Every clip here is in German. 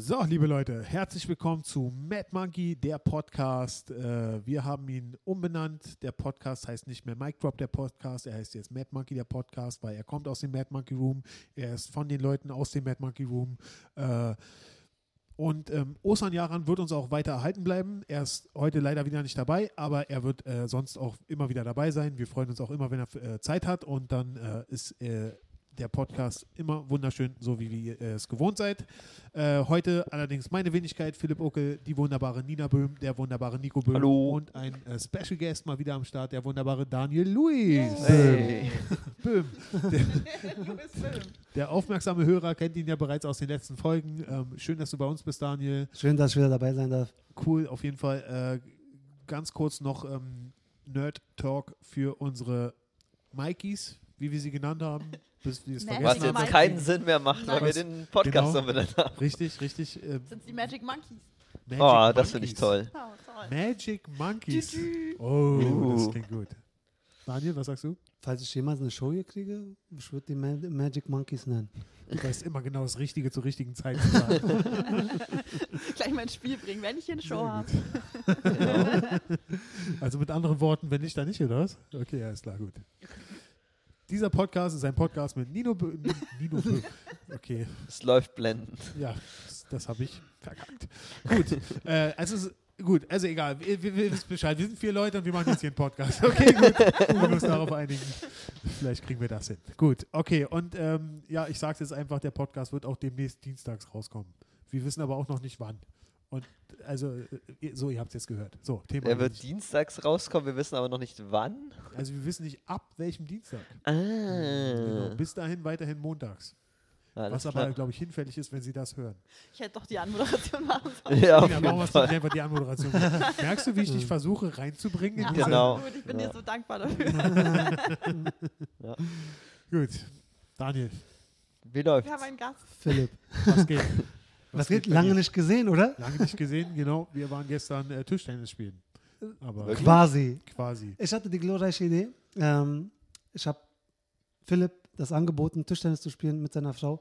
So, liebe Leute, herzlich willkommen zu Mad Monkey, der Podcast. Äh, wir haben ihn umbenannt. Der Podcast heißt nicht mehr Mic Drop, der Podcast. Er heißt jetzt Mad Monkey, der Podcast, weil er kommt aus dem Mad Monkey Room. Er ist von den Leuten aus dem Mad Monkey Room. Äh, und ähm, Osan Jaran wird uns auch weiter erhalten bleiben. Er ist heute leider wieder nicht dabei, aber er wird äh, sonst auch immer wieder dabei sein. Wir freuen uns auch immer, wenn er äh, Zeit hat. Und dann äh, ist äh, der Podcast immer wunderschön, so wie ihr es gewohnt seid. Äh, heute allerdings meine Wenigkeit, Philipp Ockel, die wunderbare Nina Böhm, der wunderbare Nico Böhm Hallo. und ein äh, Special Guest mal wieder am Start, der wunderbare Daniel Luis. Hey. Böhm. Der, der aufmerksame Hörer kennt ihn ja bereits aus den letzten Folgen. Ähm, schön, dass du bei uns bist, Daniel. Schön, dass ich wieder dabei sein darf. Cool, auf jeden Fall. Äh, ganz kurz noch ähm, Nerd Talk für unsere Mikeys, wie wir sie genannt haben. Bis wir es Was jetzt haben. Keinen Sinn mehr macht, weil wir den Podcast genau. umbenannt haben. Richtig, richtig. Äh, Sind die Magic Monkeys? Magic Oh, das finde ich toll. Oh, toll. Magic Monkeys. Oh, das Uh. klingt gut. Daniel, was sagst du? Falls ich jemals eine Show hier kriege, ich würde die Ma Magic Monkeys nennen. Du weißt immer genau das Richtige zur richtigen Zeit zu sagen. Gleich mal ins Spiel bringen, wenn ich hier eine Show habe. Also mit anderen Worten, wenn nicht, dann nicht, oder was? Okay, alles klar, gut. Dieser Podcast ist ein Podcast mit Nino Bö Ni- Nino Bö Okay, Es läuft blendend. ja, das, das habe ich verkackt. Gut, äh, also es gut, also egal, wir, wir, wir wissen Bescheid. Wir sind vier Leute und wir machen jetzt hier einen Podcast. Okay, gut, wir müssen uns darauf einigen. Vielleicht kriegen wir das hin. Gut, okay, und ähm, ja, ich sage jetzt einfach, der Podcast wird auch demnächst dienstags rauskommen. Wir wissen aber auch noch nicht wann. Und also, äh, so, ihr habt es jetzt gehört. So, Thema. Er wird dienstags rauskommen, wir wissen aber noch nicht wann. Also wir wissen nicht ab welchem Dienstag. Ah. Genau. Bis dahin weiterhin montags. Alles Was aber, glaube ich, hinfällig ist, wenn Sie das hören. Ich hätte doch die Anmoderation machen sollen. Ja, auf Ja, jeden Fall. einfach die Anmoderation. Merkst du, wie ich dich versuche reinzubringen? in Ja, Genau. Gut, ich bin Ja. dir so dankbar dafür. Gut. Daniel, Wie läuft's? Wir haben einen Gast. Philipp. was geht? Was geht? Lange nicht gesehen, oder? Lange nicht gesehen, genau. Wir waren gestern äh, Tischtennis spielen. Aber Wirklich? Quasi. quasi. Ich hatte die glorreiche Idee. Ähm, ich habe Philipp das angeboten, Tischtennis zu spielen mit seiner Frau.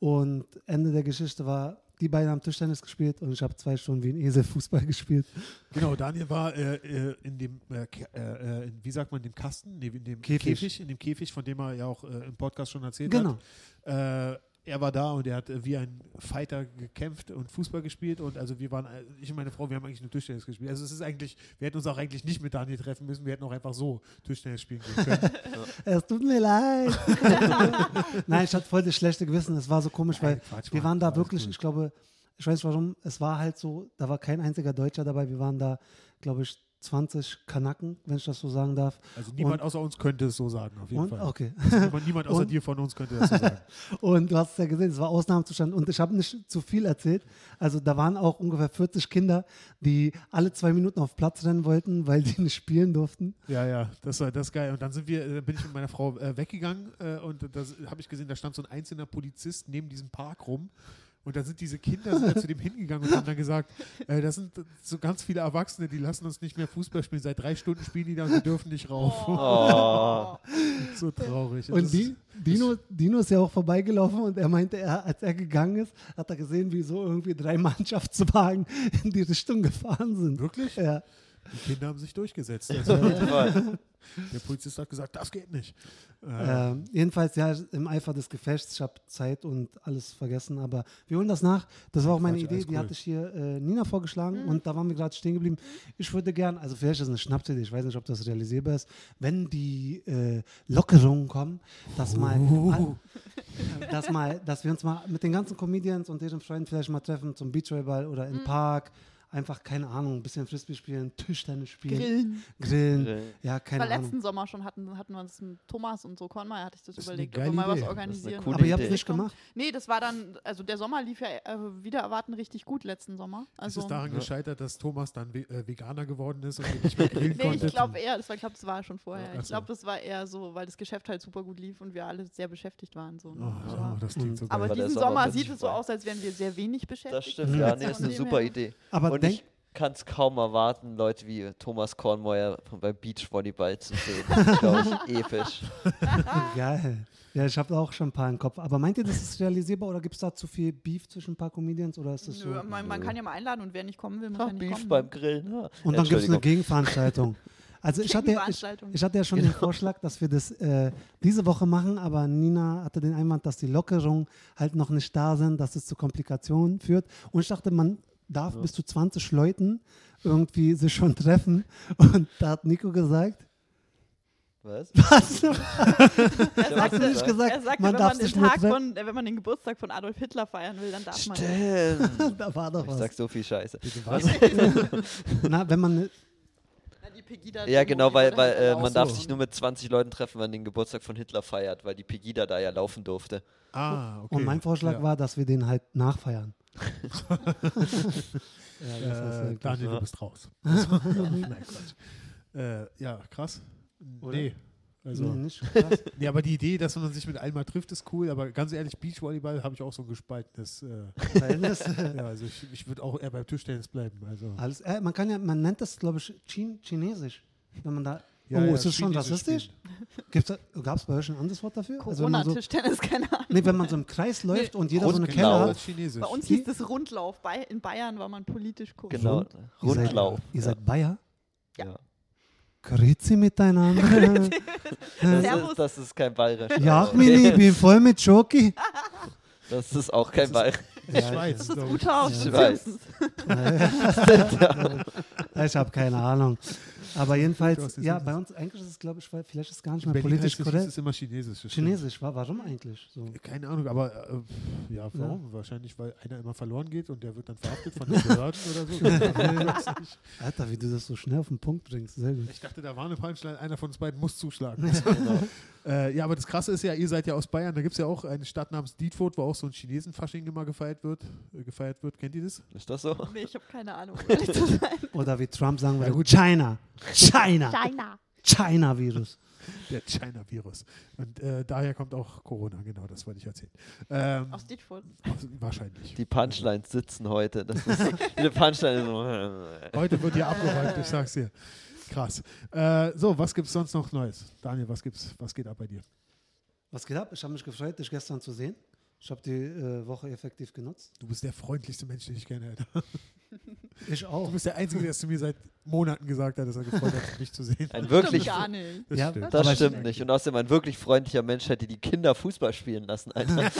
Und Ende der Geschichte war, die beiden haben Tischtennis gespielt und ich habe zwei Stunden wie ein Esel Fußball gespielt. Genau, Daniel war äh, äh, in dem, äh, Ke- äh, in, wie sagt man, dem Kasten, nee, in dem Käfig. Käfig, in dem Käfig, von dem er ja auch äh, im Podcast schon erzählt Genau. hat. Er war da und er hat äh, wie ein Fighter gekämpft und Fußball gespielt und also wir waren, äh, ich und meine Frau, wir haben eigentlich nur Tischtennis gespielt. Also es ist eigentlich, wir hätten uns auch eigentlich nicht mit Daniel treffen müssen, wir hätten auch einfach so Tischtennis spielen können. Es tut mir leid. Nein, ich hatte voll das schlechte Gewissen. Es war so komisch, weil Nein, wir waren da wirklich, gut. ich glaube, ich weiß warum, es war halt so, da war kein einziger Deutscher dabei. Wir waren da, glaube ich, 20 Kanaken, wenn ich das so sagen darf. Also niemand Und- außer uns könnte es so sagen, auf jeden Und, Fall. okay. Niemand, niemand außer Und- dir von uns könnte das so sagen. Und du hast es ja gesehen, es war Ausnahmezustand. Und ich habe nicht zu viel erzählt. Also da waren auch ungefähr 40 Kinder, die alle zwei Minuten auf Platz rennen wollten, weil die nicht spielen durften. Ja, ja, das war das geil. Und dann sind wir, äh, bin ich mit meiner Frau äh, weggegangen äh, und da habe ich gesehen, da stand so ein einzelner Polizist neben diesem Park rum. Und da sind diese Kinder sind zu dem hingegangen und haben dann gesagt, äh, das sind so ganz viele Erwachsene, die lassen uns nicht mehr Fußball spielen. Seit drei Stunden spielen die da und wir dürfen nicht rauf. Oh. so traurig. Das Und die, Dino, Dino ist ja auch vorbeigelaufen und er meinte, er, als er gegangen ist, hat er gesehen, wie so irgendwie drei Mannschaftswagen in die Richtung gefahren sind. Wirklich? Ja. Die Kinder haben sich durchgesetzt. Also, der Polizist hat gesagt, das geht nicht. Äh, Ähm, jedenfalls, ja, im Eifer des Gefechts, ich habe Zeit und alles vergessen, aber wir holen das nach. Das war auch meine Idee, die cool. hatte ich hier äh, Nina vorgeschlagen und da waren wir gerade stehen geblieben. Ich würde gern, also vielleicht ist es eine Schnapsidee, ich weiß nicht, ob das realisierbar ist, wenn die äh, Lockerungen kommen, dass mal, Oh. dass mal, dass wir uns mal mit den ganzen Comedians und deren Freunden vielleicht mal treffen zum Beachvolleyball oder im Park. Einfach, keine Ahnung, ein bisschen Frisbee spielen, Tischtennis spielen, Grillen. grillen. Grillen. Ja, keine Ahnung. letzten Sommer schon, hatten, hatten wir uns mit Thomas und so, Kornmeier hatte ich das, Das überlegt, ob wir mal was organisieren. Aber ihr habt es nicht gemacht. Nee, das war dann, also der Sommer lief ja äh, wieder erwarten richtig gut letzten Sommer. es Also, ist daran Ja. gescheitert, dass Thomas dann ve äh, Veganer geworden ist und wir nicht mehr grillen nee, konnte. ich glaube eher, das war, ich glaube, das war schon vorher. So. Ich glaube, das war eher so, weil das Geschäft halt super gut lief und wir alle sehr beschäftigt waren. So, ne? Oh, aber, oh, das klingt so geil. aber diesen Sommer sieht es so aus, als wären wir sehr wenig beschäftigt. Das stimmt, ja, nee, Von ist eine super Idee. Aber Und denk, ich kann es kaum erwarten, Leute wie Thomas Kornmeuer beim Beachvolleyball zu sehen. Das ist, glaube ich, episch. Geil. Ja, ich habe auch schon ein paar im Kopf. Aber meint ihr, das ist realisierbar oder gibt es da zu viel Beef zwischen ein paar Comedians oder ist das so? Nö, man, man kann ja mal einladen und wer nicht kommen will, muss ja Ach, nicht Beef kommen. beim Grillen. Ja. Und dann gibt es eine. Gegenveranstaltung. Also ich hatte, ja- ich, ich hatte ja schon den Vorschlag, dass wir das äh, diese Woche machen, aber Nina hatte den Einwand, dass die Lockerungen halt noch nicht da sind, dass es zu Komplikationen führt. Und ich dachte, man darf bis zu 20 Leuten irgendwie sich schon treffen. Und da hat Nico gesagt, Was? was? Ja, Hast was du nicht gesagt, er sagte, man wenn darf man, den sich nur Tag von, wenn man den Geburtstag von Adolf Hitler feiern will, dann darf das? man. Stimmt. da war doch Ich was. sag so viel Scheiße. Was? Na, wenn man Na, die Pegida Ja, genau, weil, weil äh, man darf so. sich nur mit 20 Leuten treffen, wenn man den Geburtstag von Hitler feiert, weil die Pegida da ja laufen durfte. Ah, okay. Und mein Vorschlag ja. war, dass wir den halt nachfeiern. Ja, Äh, Daniel, du bist raus. Nein, Quatsch. Äh, ja, krass. Oder? Nee. Also, Nee, nicht krass. nee, aber die Idee, dass man sich mit allen mal trifft, ist cool. Aber ganz ehrlich, Beachvolleyball habe ich auch so ein gespaltenes. Äh, Verhältnis. ja, also ich, ich würde auch eher beim Tischtennis bleiben. Also, Alles, äh, man kann ja, man nennt das, glaube ich, Chin Chinesisch. Wenn man da. Ja, oh, ja, ist das schon rassistisch? Gab es bei euch ein anderes Wort dafür? Also wenn man so, Corona-Tischtennis, keine Ahnung. nee, wenn man so im Kreis läuft und jeder so eine Rundlauf. Kelle hat. Bei uns hieß das Rundlauf. Bei, in Bayern war man politisch korrekt. Genau. Rund- Ihr seid- Rundlauf. Ihr seid Bayer? Ja. Ja. Grüezi miteinander. Das, Servus. ist, das ist kein bayerisch. ja, Mini, ich bin voll mit Schoki. Das ist auch kein bayerisch. Die Schweiz, Das ist guter aus Ich den weiß. Simpsons. ich habe keine Ahnung. Aber jedenfalls, es ja, bei uns eigentlich ist es, glaube ich, vielleicht ist es gar nicht mehr Berlin politisch heißt es, es korrekt. ist immer Chinesisch. Chinesisch, wa- warum eigentlich? So. Keine Ahnung, aber äh, ja, warum? Wahrscheinlich, weil einer immer verloren geht und der wird dann verhaftet von den Behörden oder so. Alter, wie du das so schnell auf den Punkt bringst. Ich dachte, da war eine Punchline, einer von uns beiden muss zuschlagen. Äh, ja, aber das Krasse ist ja, ihr seid ja aus Bayern, da gibt es ja auch eine Stadt namens Dietfurt, wo auch so ein Chinesen-Fasching immer gefeiert wird. Äh, gefeiert wird. Kennt ihr das? Ist das so? Nee, ich habe keine Ahnung. Oder wie Trump sagen Ja, würde, gut. China, China, China. China-Virus. Der China-Virus. Und äh, daher kommt auch Corona, genau, das wollte ich erzählen. Ähm, Aus Dietfurt. aus- wahrscheinlich. Die Punchlines sitzen heute. Das ist, diese Punchline. Heute wird hier abgeräumt, ich sag's dir. Krass. Äh, so, was gibt's sonst noch Neues? Daniel, was gibt's, was geht ab bei dir? Was geht ab? Ich habe mich gefreut, dich gestern zu sehen. Ich habe die äh, Woche effektiv genutzt. Du bist der freundlichste Mensch, den ich kenne, Alter. Ich auch. Du bist der Einzige, der es zu mir seit Monaten gesagt hat, dass er gefreut hat, mich zu sehen. Ein Stimmt wirklich. gar nicht. Das Ja, stimmt. Das stimmt nicht. Und außerdem ein wirklich freundlicher Mensch hätte die Kinder Fußball spielen lassen, Alter.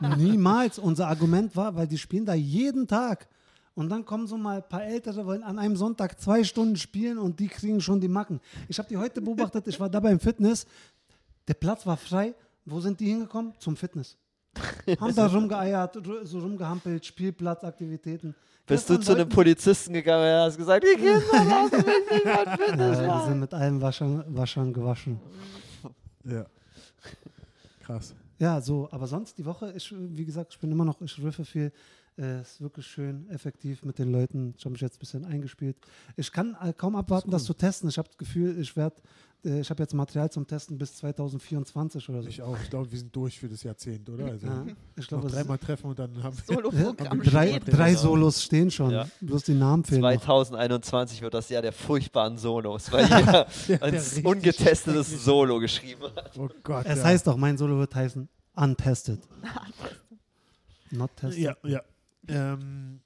Niemals. Unser Argument war, weil die spielen da jeden Tag. Und dann kommen so mal ein paar Ältere, wollen an einem Sonntag zwei Stunden spielen und die kriegen schon die Macken. Ich habe die heute beobachtet, ich war dabei im Fitness. Der Platz war frei. Wo sind die hingekommen? Zum Fitness. Haben da rumgeeiert, ru- so rumgehampelt, Spielplatzaktivitäten. Bist du zu einem Polizisten gegangen und hast gesagt, die Kinder lassen mich nicht mein Fitness Ja, die sind mit allem Waschern, Waschern gewaschen. Ja. Krass. Ja, so, aber sonst die Woche, ich, wie gesagt, ich bin immer noch, ich riffe viel. Es ist wirklich schön, effektiv mit den Leuten. Ich habe mich jetzt ein bisschen eingespielt. Ich kann äh, kaum abwarten, das, zu testen. Ich habe das Gefühl, ich werde, äh, ich habe jetzt Material zum Testen bis 2024 oder so. Ich auch. Ich glaube, wir sind durch für das Jahrzehnt, oder? Also ja, ich noch glaube, es dreimal treffen und dann haben wir. Drei, steht. drei Genau. Solos stehen schon. Ja. Bloß die Namen fehlen. Noch. 2021 wird das Jahr der furchtbaren Solos, weil jeder der ein ungetestetes Solo geschrieben hat. Oh Gott. Es ja. heißt doch, mein Solo wird heißen Untested. Not tested. Ja, ja. Ähm,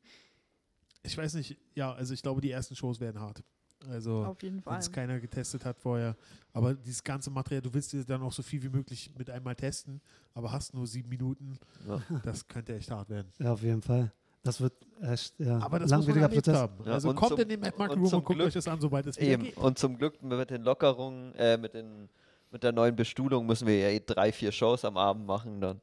ich weiß nicht, ja, also ich glaube, die ersten Shows werden hart. Also, Auf jeden wenn es keiner getestet hat vorher. Aber dieses ganze Material, du willst dir dann auch so viel wie möglich mit einmal testen, aber hast nur sieben Minuten. Ja. Das könnte echt hart werden. Ja, auf jeden Fall. Das wird echt ja, Aber das muss man langwieriger Prozess. haben. Ja, also kommt zum- in den Mad Market und Room und guckt Glück- euch das an, sobald es Eben. geht. Und zum Glück mit den Lockerungen, äh, mit, den, mit der neuen Bestuhlung müssen wir ja eh drei, vier Shows am Abend machen. Dann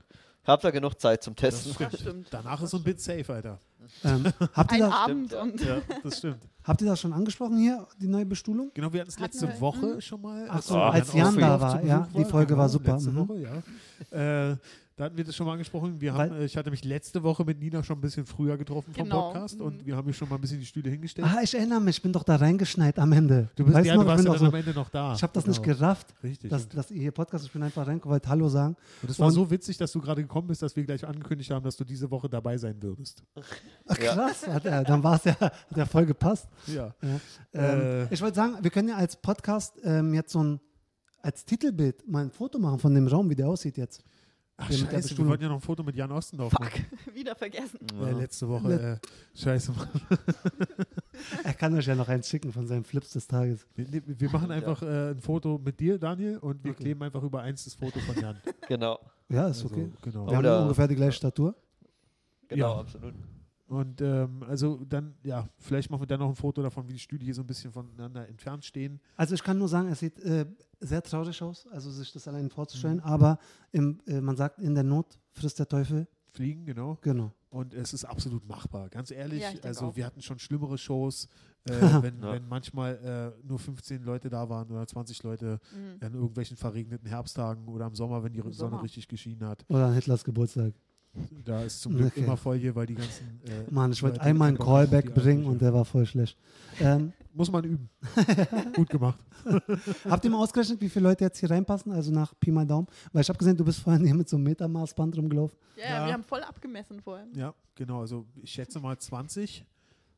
habt ihr genug Zeit zum Das Testen. stimmt. stimmt. Danach ist so ein Bit safe, Alter. Ähm, habt ihr Ein das? Abend und Ja, das stimmt. Habt ihr das schon angesprochen hier, die neue Bestuhlung? Genau, wir hatten es letzte wir. Woche Mhm. schon mal. Ach so, Jan als auch Jan da war, ja, die Folge war super, Letzte mhm. Woche, ja. Äh, da hatten wir das schon mal angesprochen. Wir haben, Weil- äh, ich hatte mich letzte Woche mit Nina schon ein bisschen früher getroffen vom Genau. Podcast und Mhm. wir haben hier schon mal ein bisschen die Stühle hingestellt. Ah, ich erinnere mich, ich bin doch da reingeschneit am Ende. du bist, Weißt ja, noch, du warst ja dann so, am Ende noch da. ich habe das nicht Genau. gerafft, Richtig. dass, dass ihr hier Podcast, ich bin einfach reingekommen, wollte Hallo sagen. und es war so witzig, dass du gerade gekommen bist, dass wir gleich angekündigt haben, dass du diese Woche dabei sein würdest. Ach, Ja. krass, hat er, dann war es ja, hat ja voll gepasst. Ja. Ja. Äh. Ähm, ich wollte sagen, wir können ja als Podcast ähm, jetzt so ein, als Titelbild mal ein Foto machen von dem Raum, wie der aussieht jetzt. Ach, Ja, der scheiße, wir wollten ja noch ein Foto mit Jan Ostendorf Fuck. machen. Wieder vergessen. Äh, letzte Woche. Äh, scheiße. Er kann euch ja noch eins schicken von seinen Flips des Tages. Wir, nee, wir machen einfach äh, ein Foto mit dir, Daniel, und wir Okay. kleben einfach über eins das Foto von Jan. Genau, Ja, ist Also, okay. Genau. Wir Oder- haben ungefähr die gleiche Statur. genau, Ja. absolut. Und ähm, also dann, ja, vielleicht machen wir dann noch ein Foto davon, wie die Stühle hier so ein bisschen voneinander entfernt stehen. Also ich kann nur sagen, es sieht äh, sehr traurig aus, also sich das allein vorzustellen, Mhm. aber im, äh, man sagt, in der Not frisst der Teufel. Fliegen, genau. Genau. Und es ist absolut machbar. Ganz ehrlich, Ja, also auch. wir hatten schon schlimmere Shows, äh, wenn, Ja. wenn manchmal äh, nur 15 Leute da waren oder 20 Leute Mhm. an irgendwelchen verregneten Herbsttagen oder im Sommer, wenn die Im Sonne Sommer. richtig geschienen hat. Oder an Hitlers Geburtstag. Da ist zum Glück Okay. immer voll hier, weil die ganzen. Äh, Mann, ich wollte einmal einen Callback bringen und der war voll schlecht. Ähm, Muss man üben. Gut gemacht. habt ihr mal ausgerechnet, wie viele Leute jetzt hier reinpassen? Also nach Pi mal Daumen? Weil ich habe gesehen, du bist vorhin hier mit so einem Metermaßband rumgelaufen. Ja, Ja. ja, wir haben voll abgemessen vorhin. Ja, genau. Also ich schätze mal 20,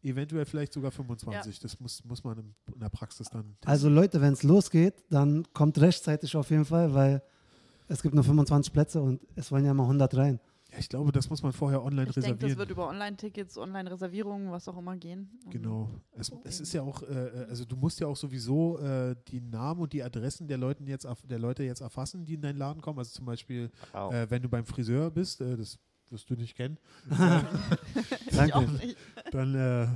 eventuell vielleicht sogar 25. Das muss, muss man in, der Praxis dann. testen. Also Leute, wenn es losgeht, dann kommt rechtzeitig auf jeden Fall, weil es gibt nur 25 Plätze und es wollen ja mal 100 rein. Ich glaube, das muss man vorher online Ich denke, reservieren. das wird über Online-Tickets, Online-Reservierungen, was auch immer gehen. Und Genau. Es, es ist ja auch, äh, also du musst ja auch sowieso äh, die Namen und die Adressen der Leuten jetzt der Leute jetzt erfassen, die in deinen Laden kommen. Also zum Beispiel, Wow. äh, wenn du beim Friseur bist, äh, das wirst du nicht kennen, Ich auch Danke. nicht. dann äh,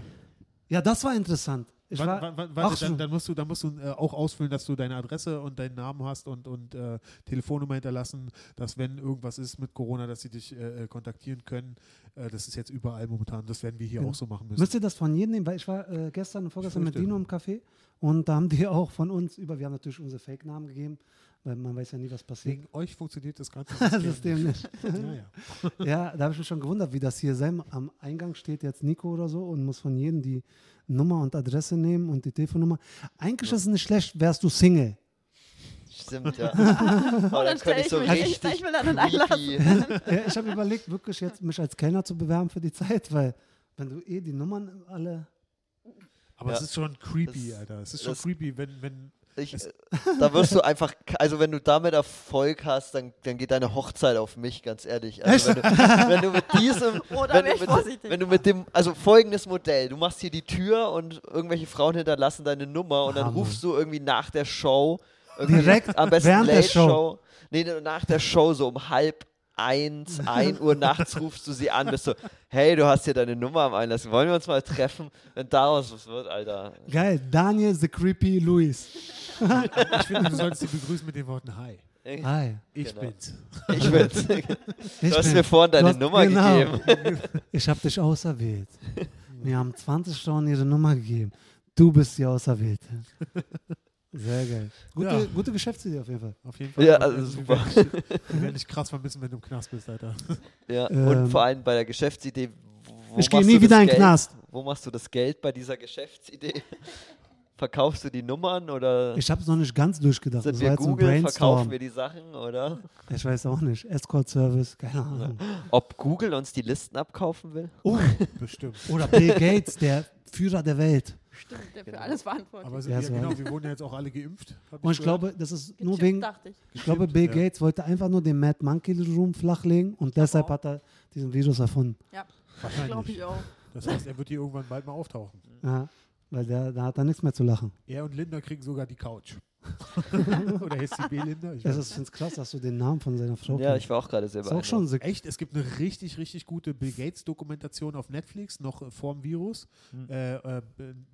Ja, das war interessant. War, Ach warte, dann, dann musst du, dann musst du äh, auch ausfüllen, dass du deine Adresse und deinen Namen hast und, und äh, Telefonnummer hinterlassen, dass wenn irgendwas ist mit Corona, dass sie dich äh, äh, kontaktieren können. Äh, das ist jetzt überall momentan. Das werden wir hier Ja. auch so machen müssen. Müsst ihr das von jedem nehmen? Weil ich war äh, gestern und vorgestern mit. Dino im Café und da haben die auch von uns über, wir haben natürlich unsere Fake-Namen gegeben, weil man weiß ja nie, was passiert. Wegen euch funktioniert das ganze Das System. System nicht. ja, ja. Ja, da habe ich mich schon gewundert, wie das hier sein. Am Eingang steht jetzt Nico oder so und muss von jedem die Nummer und Adresse nehmen und die Telefonnummer. Eigentlich ist es nicht schlecht, wärst du Single. Stimmt, ja. Oh, dann stelle ich mich echt, ich will dann einlassen. ja, ich habe überlegt, wirklich jetzt mich als Kellner zu bewerben für die Zeit, weil wenn du eh die Nummern alle. Aber Ja. es ist schon creepy, Das- Alter. Es ist schon das- creepy, wenn, wenn Ich, äh, da wirst du einfach, also wenn du damit Erfolg hast, dann, dann geht deine Hochzeit auf mich, ganz ehrlich. Also wenn, du, wenn du mit diesem, wenn, du ich mit, vorsichtig. wenn du mit dem, also folgendes Modell, du machst hier die Tür und irgendwelche Frauen hinterlassen deine Nummer und dann Hammer. rufst du irgendwie nach der Show, irgendwie Direkt am besten während der Late Show. Show, nee, nach der Show so um halb eins, ein Uhr nachts rufst du sie an, bist so, hey, du hast hier deine Nummer am Einlass, wollen wir uns mal treffen? Wenn daraus was wird, Alter. Geil, Daniel the Creepy Louis. ich finde, du solltest sie begrüßen mit den Worten Hi. Hi. Ich Genau. bin's. Ich bin's. Ich Du hast bin- mir vorhin deine hast- Nummer genau. gegeben. Ich habe dich auserwählt. Mir haben 20 Frauen ihre Nummer gegeben. Du bist die Auserwählte. Sehr geil. Gute, Ja. gute Geschäftsidee auf jeden Fall. Auf jeden Fall. Ja, also wir super. Wir werden dich krass vermissen, wenn du im Knast bist, Alter. Ja, Ähm, und vor allem bei der Geschäftsidee. Wo Ich gehe nie wieder in den? Knast. Wo machst du das Geld bei dieser Geschäftsidee? Verkaufst du die Nummern oder Ich habe es noch nicht ganz durchgedacht. sind Das wir Google, verkaufen wir die Sachen oder? Ich weiß auch nicht. Escort-Service, keine Ahnung. Ob Google uns die Listen abkaufen will? Oh, Bestimmt. oder Bill Gates, der Führer der Welt. Stimmt, der für Genau. alles verantwortlich. Aber so, Ja, ja, so. genau, wir wurden ja jetzt auch alle geimpft. Und ich gehört. glaube, das ist nur Gechippt, wegen. dachte ich. Ich glaube, Bill ja. Gates wollte einfach nur den Mad Monkey Room flachlegen und deshalb hat er diesen Virus erfunden. Glaube Wahrscheinlich. ich auch. Das heißt, er wird hier irgendwann bald mal auftauchen. Ja, weil der, da hat er nichts mehr zu lachen. Er und Linda kriegen sogar die Couch. Oder heißt sie B-Linda? Ich ist, finde es krass, dass du den Namen von seiner Frau Ja, kennst. ich war auch gerade sehr ist auch schon so. Echt, es gibt eine richtig, richtig gute Bill Gates Dokumentation auf Netflix, noch äh, vor dem Virus. Hm. Äh, äh,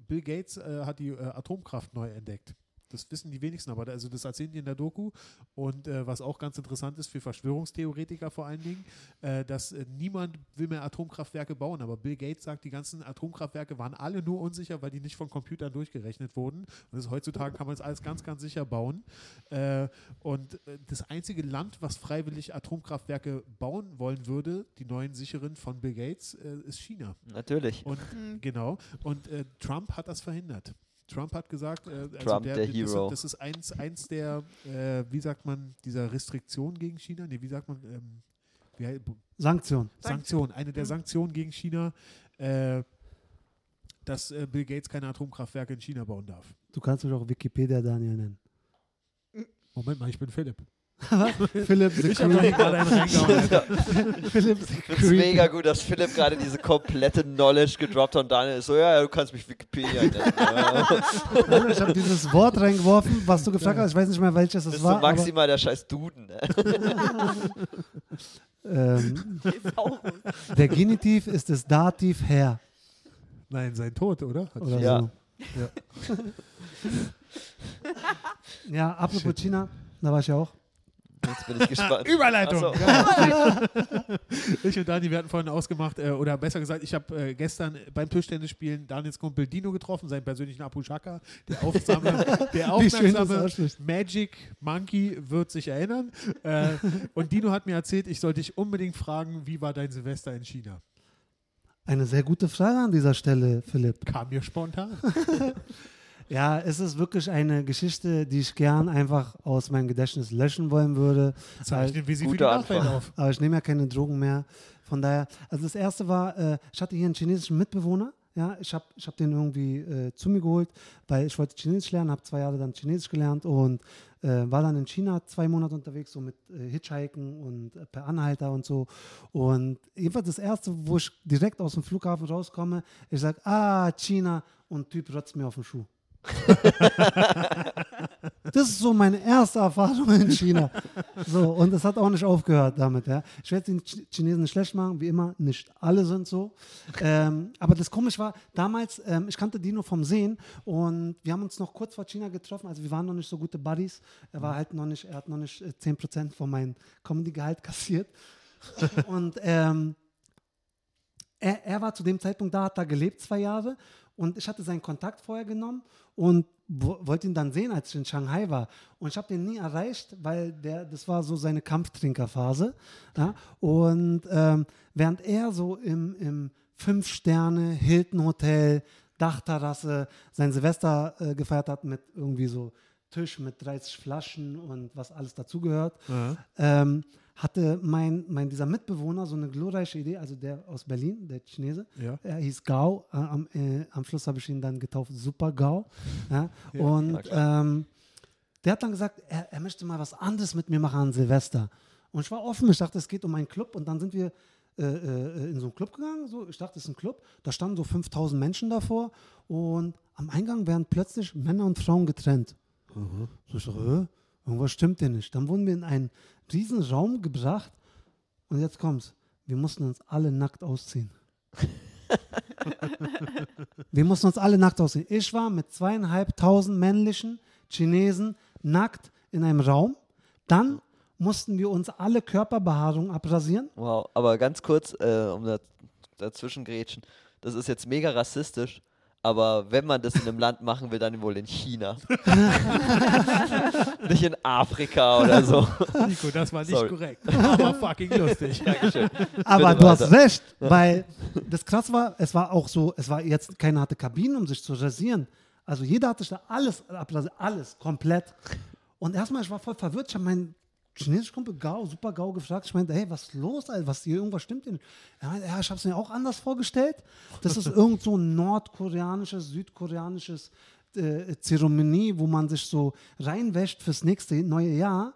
Bill Gates äh, hat die äh, Atomkraft neu entdeckt. Das wissen die wenigsten, aber da- also das erzählen die in der Doku. Und äh, was auch ganz interessant ist für Verschwörungstheoretiker vor allen Dingen, äh, dass äh, niemand will mehr Atomkraftwerke bauen. Aber Bill Gates sagt, die ganzen Atomkraftwerke waren alle nur unsicher, weil die nicht von Computern durchgerechnet wurden. Und das ist, heutzutage kann man es alles ganz, ganz sicher bauen. Äh, und äh, das einzige Land, was freiwillig Atomkraftwerke bauen wollen würde, die neuen sicheren von Bill Gates, äh, ist China. Natürlich. Und Mhm. genau. Und äh, Trump hat das verhindert. Trump hat gesagt, äh, also Trump, der das, Hero. Das ist eins, eins der, äh, wie sagt man, dieser Restriktionen gegen China? Nee, wie sagt man, ähm, wie, Sanktion. Sanktionen. Eine der Mhm. Sanktionen gegen China, äh, dass äh, Bill Gates keine Atomkraftwerke in China bauen darf. Du kannst mich auch Wikipedia Daniel nennen. Moment mal, ich bin Philipp. Philipp the Ich habe hier Creep. gerade einen reingehauen. Alter. Philipp finde es mega gut, dass Philipp gerade diese komplette Knowledge gedroppt hat und Daniel ist so, ja, ja, du kannst mich Wikipedia nennen. Ja. Ich habe dieses Wort reingeworfen, was du gefragt hast. Ich weiß nicht mehr, welches Das ist war. Aber, maximal der scheiß Duden. Ne? ähm, der Genitiv ist das Dativ Herr. Nein, sein Tod, oder? Hat Oder Ja. so. Ja, apropos China, da war ich ja auch. Jetzt bin ich gespannt. Überleitung. So. Geil. ich und Dani, wir hatten vorhin ausgemacht, äh, oder besser gesagt, ich habe äh, gestern beim Tischtennisspielen Daniels Kumpel Dino getroffen, seinen persönlichen Apu Shaka. Der aufmerksame, der aufmerksame. Magic Monkey wird sich erinnern. Äh, und Dino hat mir erzählt, ich soll dich unbedingt fragen, wie war dein Silvester in China? Eine sehr gute Frage an dieser Stelle, Philipp. Kam mir spontan. Ja, es ist wirklich eine Geschichte, die ich gern einfach aus meinem Gedächtnis löschen wollen würde. Zeichnen wir sie für die Nachwelt auf. Aber ich nehme ja keine Drogen mehr. Von daher, also das erste war, äh, ich hatte hier einen chinesischen Mitbewohner. Ja, ich habe ich hab den irgendwie äh, zu mir geholt, weil ich wollte Chinesisch lernen, habe zwei Jahre dann Chinesisch gelernt und äh, war dann in China zwei Monate unterwegs, so mit äh, Hitchhiken und äh, per Anhalter und so. Und jedenfalls das erste, wo ich direkt aus dem Flughafen rauskomme, ich sage, ah, China und Typ rotzt mir auf den Schuh. Das ist so meine erste Erfahrung in China. So, und es hat auch nicht aufgehört damit. Ja. Ich werde den Ch- Chinesen nicht schlecht machen, wie immer, nicht alle sind so. Ähm, aber das komisch war, damals, ähm, ich kannte Dino vom Sehen und wir haben uns noch kurz vor China getroffen, also wir waren noch nicht so gute Buddies. Er war halt noch nicht, er hat noch nicht äh, 10% von meinem Comedy-Gehalt kassiert. und ähm, er, er war zu dem Zeitpunkt da, hat da gelebt, zwei Jahre. Und ich hatte seinen Kontakt vorher genommen und wo, wollte ihn dann sehen, als ich in Shanghai war. Und ich habe den nie erreicht, weil der, das war so seine Kampftrinkerphase. Ja? Und ähm, während er so im, im Fünf-Sterne-Hilton-Hotel, Dachterrasse, sein Silvester äh, gefeiert hat mit irgendwie so Tisch mit 30 Flaschen und was alles dazugehört, ähm, hatte mein, mein dieser Mitbewohner so eine glorreiche Idee, also der aus Berlin, der Chinese, Ja. er hieß Gao, äh, am, äh, am Schluss habe ich ihn dann getauft, Super Gao. Ja? und na klar. ähm, der hat dann gesagt, er, er möchte mal was anderes mit mir machen an Silvester. Und ich war offen, ich dachte, es geht um einen Club und dann sind wir äh, äh, in so einen Club gegangen. So. Ich dachte, es ist ein Club. Da standen so 5000 Menschen davor und am Eingang werden plötzlich Männer und Frauen getrennt. So, ich dachte, irgendwas stimmt hier nicht. Dann wurden wir in einen riesen Raum gebracht und jetzt kommt's. Wir mussten uns alle nackt ausziehen. wir mussten uns alle nackt ausziehen. Ich war mit zweieinhalbtausend männlichen Chinesen nackt in einem Raum. Dann mussten wir uns alle Körperbehaarung abrasieren. Wow, aber ganz kurz, äh, um da, dazwischen grätschen. Das ist jetzt mega rassistisch, aber wenn man das in einem Land machen will, dann wohl in China. Nicht in Afrika oder so. Nico, das war nicht Sorry. korrekt. Aber fucking lustig. Dankeschön. Aber Bitte du hast weiter. recht, weil das krass war, es war auch so, es war jetzt, keiner hatte Kabinen, um sich zu rasieren. Also jeder hatte sich da alles abrasiert, alles, komplett. Und erstmal, ich war voll verwirrt, ich habe meinen chinesischen Kumpel Gao, super Gao gefragt, ich meinte, hey, was ist los, Alter? was hier, irgendwas stimmt nicht. Er meinte, ja, ich habe es mir auch anders vorgestellt. Das ist irgend so ein nordkoreanisches, südkoreanisches äh, Zeremonie, wo man sich so reinwäscht fürs nächste neue Jahr.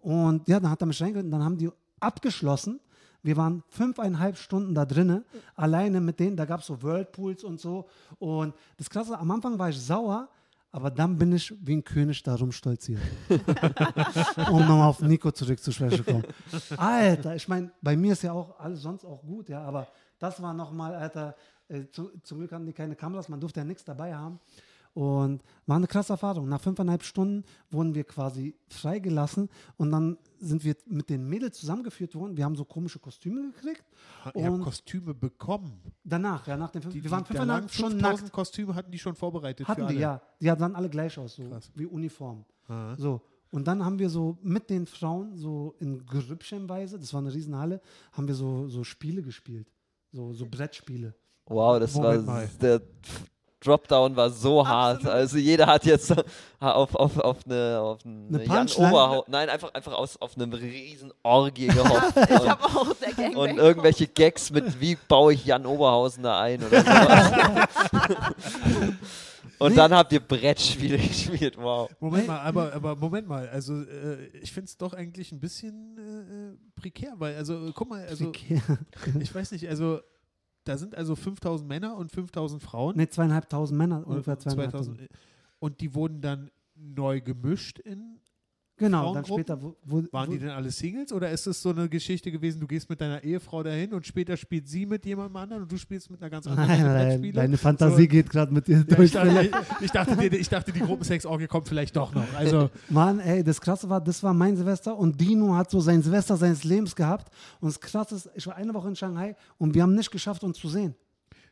Und ja, dann hat er mich reingeholt und dann haben die abgeschlossen. Wir waren fünfeinhalb Stunden da drinnen, alleine mit denen, da gab es so Whirlpools und so. Und das Krasse, am Anfang war ich sauer, aber dann bin ich wie ein König da rumstolziert. um nochmal auf Nico zurückzusprechen zu kommen. Alter, ich meine, bei mir ist ja auch alles sonst auch gut, ja, aber das war nochmal, Alter, äh, zu, zum Glück hatten die keine Kameras, man durfte ja nichts dabei haben. Und war eine krasse Erfahrung. Nach fünfeinhalb Stunden wurden wir quasi freigelassen und dann sind wir mit den Mädels zusammengeführt worden. Wir haben so komische Kostüme gekriegt. Ihr habt Und Kostüme bekommen. danach, ja, nach den fünf, Die, wir waren fünfeinhalb Stunden 5000 nackt. Kostüme hatten die schon vorbereitet Hatten für die, alle. ja. Die sahen alle gleich aus, so Krass. wie Uniform. Aha. So. Und dann haben wir so mit den Frauen so in Grüppchenweise, das war eine Riesenhalle, haben wir so, so Spiele gespielt. So, so Brettspiele. Wow, das Moment war mal. der Dropdown war so hart. Absolut. Also jeder hat jetzt auf, auf, auf eine, auf eine, Eine Jan Punchline? Oberhau Nein, einfach, einfach aus, auf eine riesen Orgie gehofft. Ich und, auch der Gangbang. und irgendwelche Gags mit, wie baue ich Jan Oberhausen da ein oder so. und Nee. dann habt ihr Brettspiele gespielt. Wow. Moment mal, aber, aber Moment mal, also äh, ich finde es doch eigentlich ein bisschen äh, äh, prekär, weil, also äh, guck mal, also Okay. ich weiß nicht, also da sind also 5000 Männer und 5000 Frauen. Ne, zweieinhalbtausend Männer, ungefähr zweieinhalbtausend. 2000, und die wurden dann neu gemischt in. Genau, dann später. Wo, wo, Waren die denn alle Singles oder ist es so eine Geschichte gewesen, du gehst mit deiner Ehefrau dahin und später spielt sie mit jemandem anderen und du spielst mit einer ganz anderen Nein, nein, deine Fantasie So. geht gerade mit dir Ja, durch. ich, dachte, ich, dachte, die- ich dachte, die Gruppensex-Orgie kommt vielleicht doch noch. Also, Mann, ey, das Krasse war, das war mein Silvester und Dino hat so sein Silvester seines Lebens gehabt. Und das Krasse ist, ich war eine Woche in Shanghai und wir haben nicht geschafft, uns zu sehen.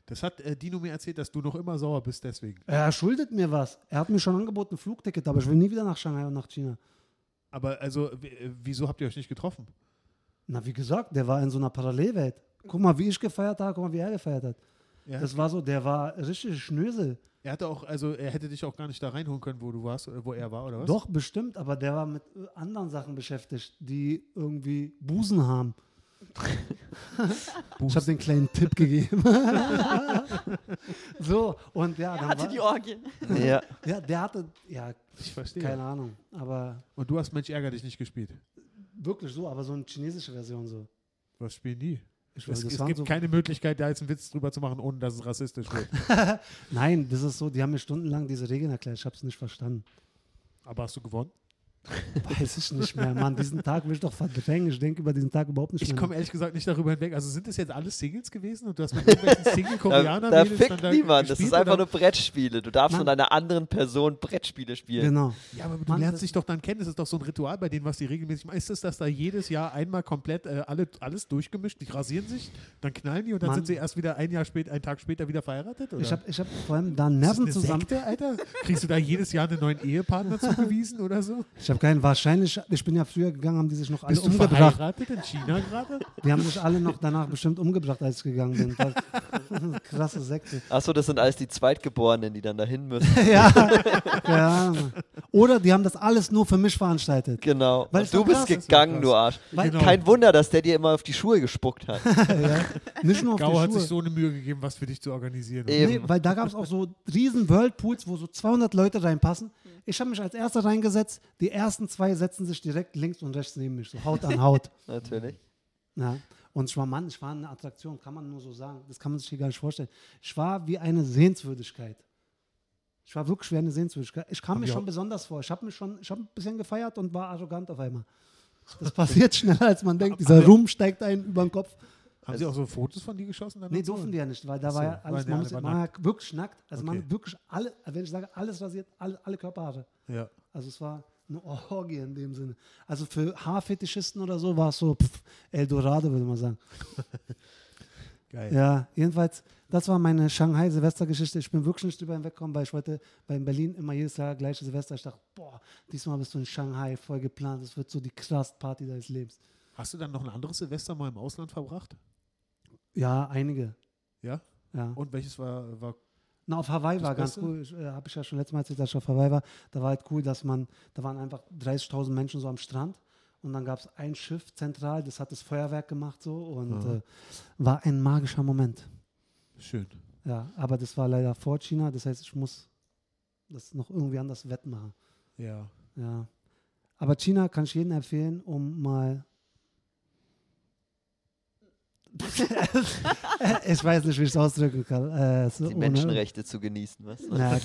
das hat äh, Dino mir erzählt, dass du noch immer sauer bist deswegen. Er schuldet mir was. Er hat mir schon angeboten, ein Flugticket, aber ich will nie wieder nach Shanghai und nach China. Aber also, äh, wieso habt ihr euch nicht getroffen? Na, wie gesagt, der war in so einer Parallelwelt. Guck mal, wie ich gefeiert habe, guck mal, wie er gefeiert hat. Ja. Das war so, der war richtig Schnösel. Er hatte auch, also er hätte dich auch gar nicht da reinholen können, wo du warst, äh, wo er war, oder was? Doch, bestimmt, aber der war mit anderen Sachen beschäftigt, die irgendwie Busen haben. Ich habe den kleinen Tipp gegeben. so, und ja, er dann hatte war, die Orgien. Ja. ja, der hatte, ja, Ich verstehe. keine Ahnung, aber Und du hast Mensch ärger dich nicht gespielt. wirklich so, aber so eine chinesische Version so. Was spielen die? Ich Es, es gibt so, keine Möglichkeit, da jetzt einen Witz drüber zu machen, ohne dass es rassistisch wird. Nein, das ist so, die haben mir stundenlang diese Regeln erklärt, ich habe es nicht verstanden. Aber hast du gewonnen? Weiß ich nicht mehr, Mann, diesen Tag will ich doch verdrängen, ich denke über diesen Tag überhaupt nicht Ich mehr. komme ehrlich gesagt nicht darüber hinweg. Also sind das jetzt alles Singles gewesen und du hast mit irgendwelchen Da, Single-Koreaner da fickt niemand. Das ist einfach nur Brettspiele. Du darfst Mann. von einer anderen Person Brettspiele spielen. Genau. Ja, aber du Mann, lernst dich doch dann kennen. Das ist doch so ein Ritual bei denen, was die regelmäßig machen. Ist es, dass da jedes Jahr einmal komplett äh, alle, alles durchgemischt, die rasieren sich, dann knallen die und dann Mann. sind sie erst wieder ein Jahr später, einen Tag später wieder verheiratet? Oder? Ich habe ich hab vor allem da ist das Nerven eine zusammen. Sekte, Alter? Kriegst du da jedes Jahr einen neuen Ehepartner zugewiesen oder so? Ich habe keinen, wahrscheinlich, ich bin ja früher gegangen, haben die sich noch alle Bist du umgebracht. verheiratet in China gerade? Die haben sich alle noch danach bestimmt umgebracht, als ich gegangen bin. Das- Krasse Sekte. Achso, das sind alles die Zweitgeborenen, die dann dahin müssen. ja, ja. Oder die haben das alles nur für mich veranstaltet. Genau. Weil du bist gegangen, du Arsch. Weil, Genau. Kein Wunder, dass der dir immer auf die Schuhe gespuckt hat. ja, nicht nur auf Gau die hat Schuhe. sich so eine Mühe gegeben, was für dich zu organisieren. Eben. Nee, weil da gab es auch so riesen Whirlpools, wo so 200 Leute reinpassen. Ich habe mich als erster reingesetzt. Die ersten zwei setzen sich direkt links und rechts neben mich, so Haut an Haut. Natürlich. Ja. Und ich war Mann, ich war eine Attraktion, kann man nur so sagen. Das kann man sich hier gar nicht vorstellen. Ich war wie eine Sehenswürdigkeit. Ich war wirklich wie eine Sehenswürdigkeit. Ich kam mir schon besonders vor. Ich habe mich schon, ich habe ein bisschen gefeiert und war arrogant auf einmal. Das passiert schneller, als man denkt. Dieser Ruhm steigt einen über den Kopf. Haben sie auch so Fotos von dir geschossen? dann Nee, so? durften die ja nicht, weil da Ach war so, ja alles, man, muss, man ja wirklich nackt. Also Okay. man wirklich alle, wenn ich sage, alles rasiert, alle, alle Körperhaare. Ja. Also es war eine Orgie in dem Sinne. Also für Haarfetischisten oder so war es so pff, Eldorado, würde man sagen. Geil. Ja, jedenfalls, das war meine Shanghai-Silvestergeschichte. Ich bin wirklich nicht drüber hinweggekommen, weil ich wollte bei Berlin immer jedes Jahr gleiche Silvester. Ich dachte, boah, diesmal bist du in Shanghai voll geplant. Das wird so die krass Party deines Lebens. Hast du dann noch ein anderes Silvester mal im Ausland verbracht? Ja, einige. Ja? Ja. Und welches war, war Na, auf Hawaii Das war ganz cool. Äh, Habe ich ja schon letztes Mal erzählt, dass ich auf Hawaii war. Da war halt cool, dass man, da waren einfach 30.000 Menschen so am Strand. Und dann gab es ein Schiff zentral, das hat das Feuerwerk gemacht so und Aha. äh, war ein magischer Moment. schön? Ja, aber das war leider vor China, das heißt, ich muss das noch irgendwie anders wettmachen. Ja. Ja. Aber China kann ich jedem empfehlen, um mal. ich weiß nicht, wie ich es ausdrücken kann. Äh, so Die ohne- Menschenrechte zu genießen, was? Ja,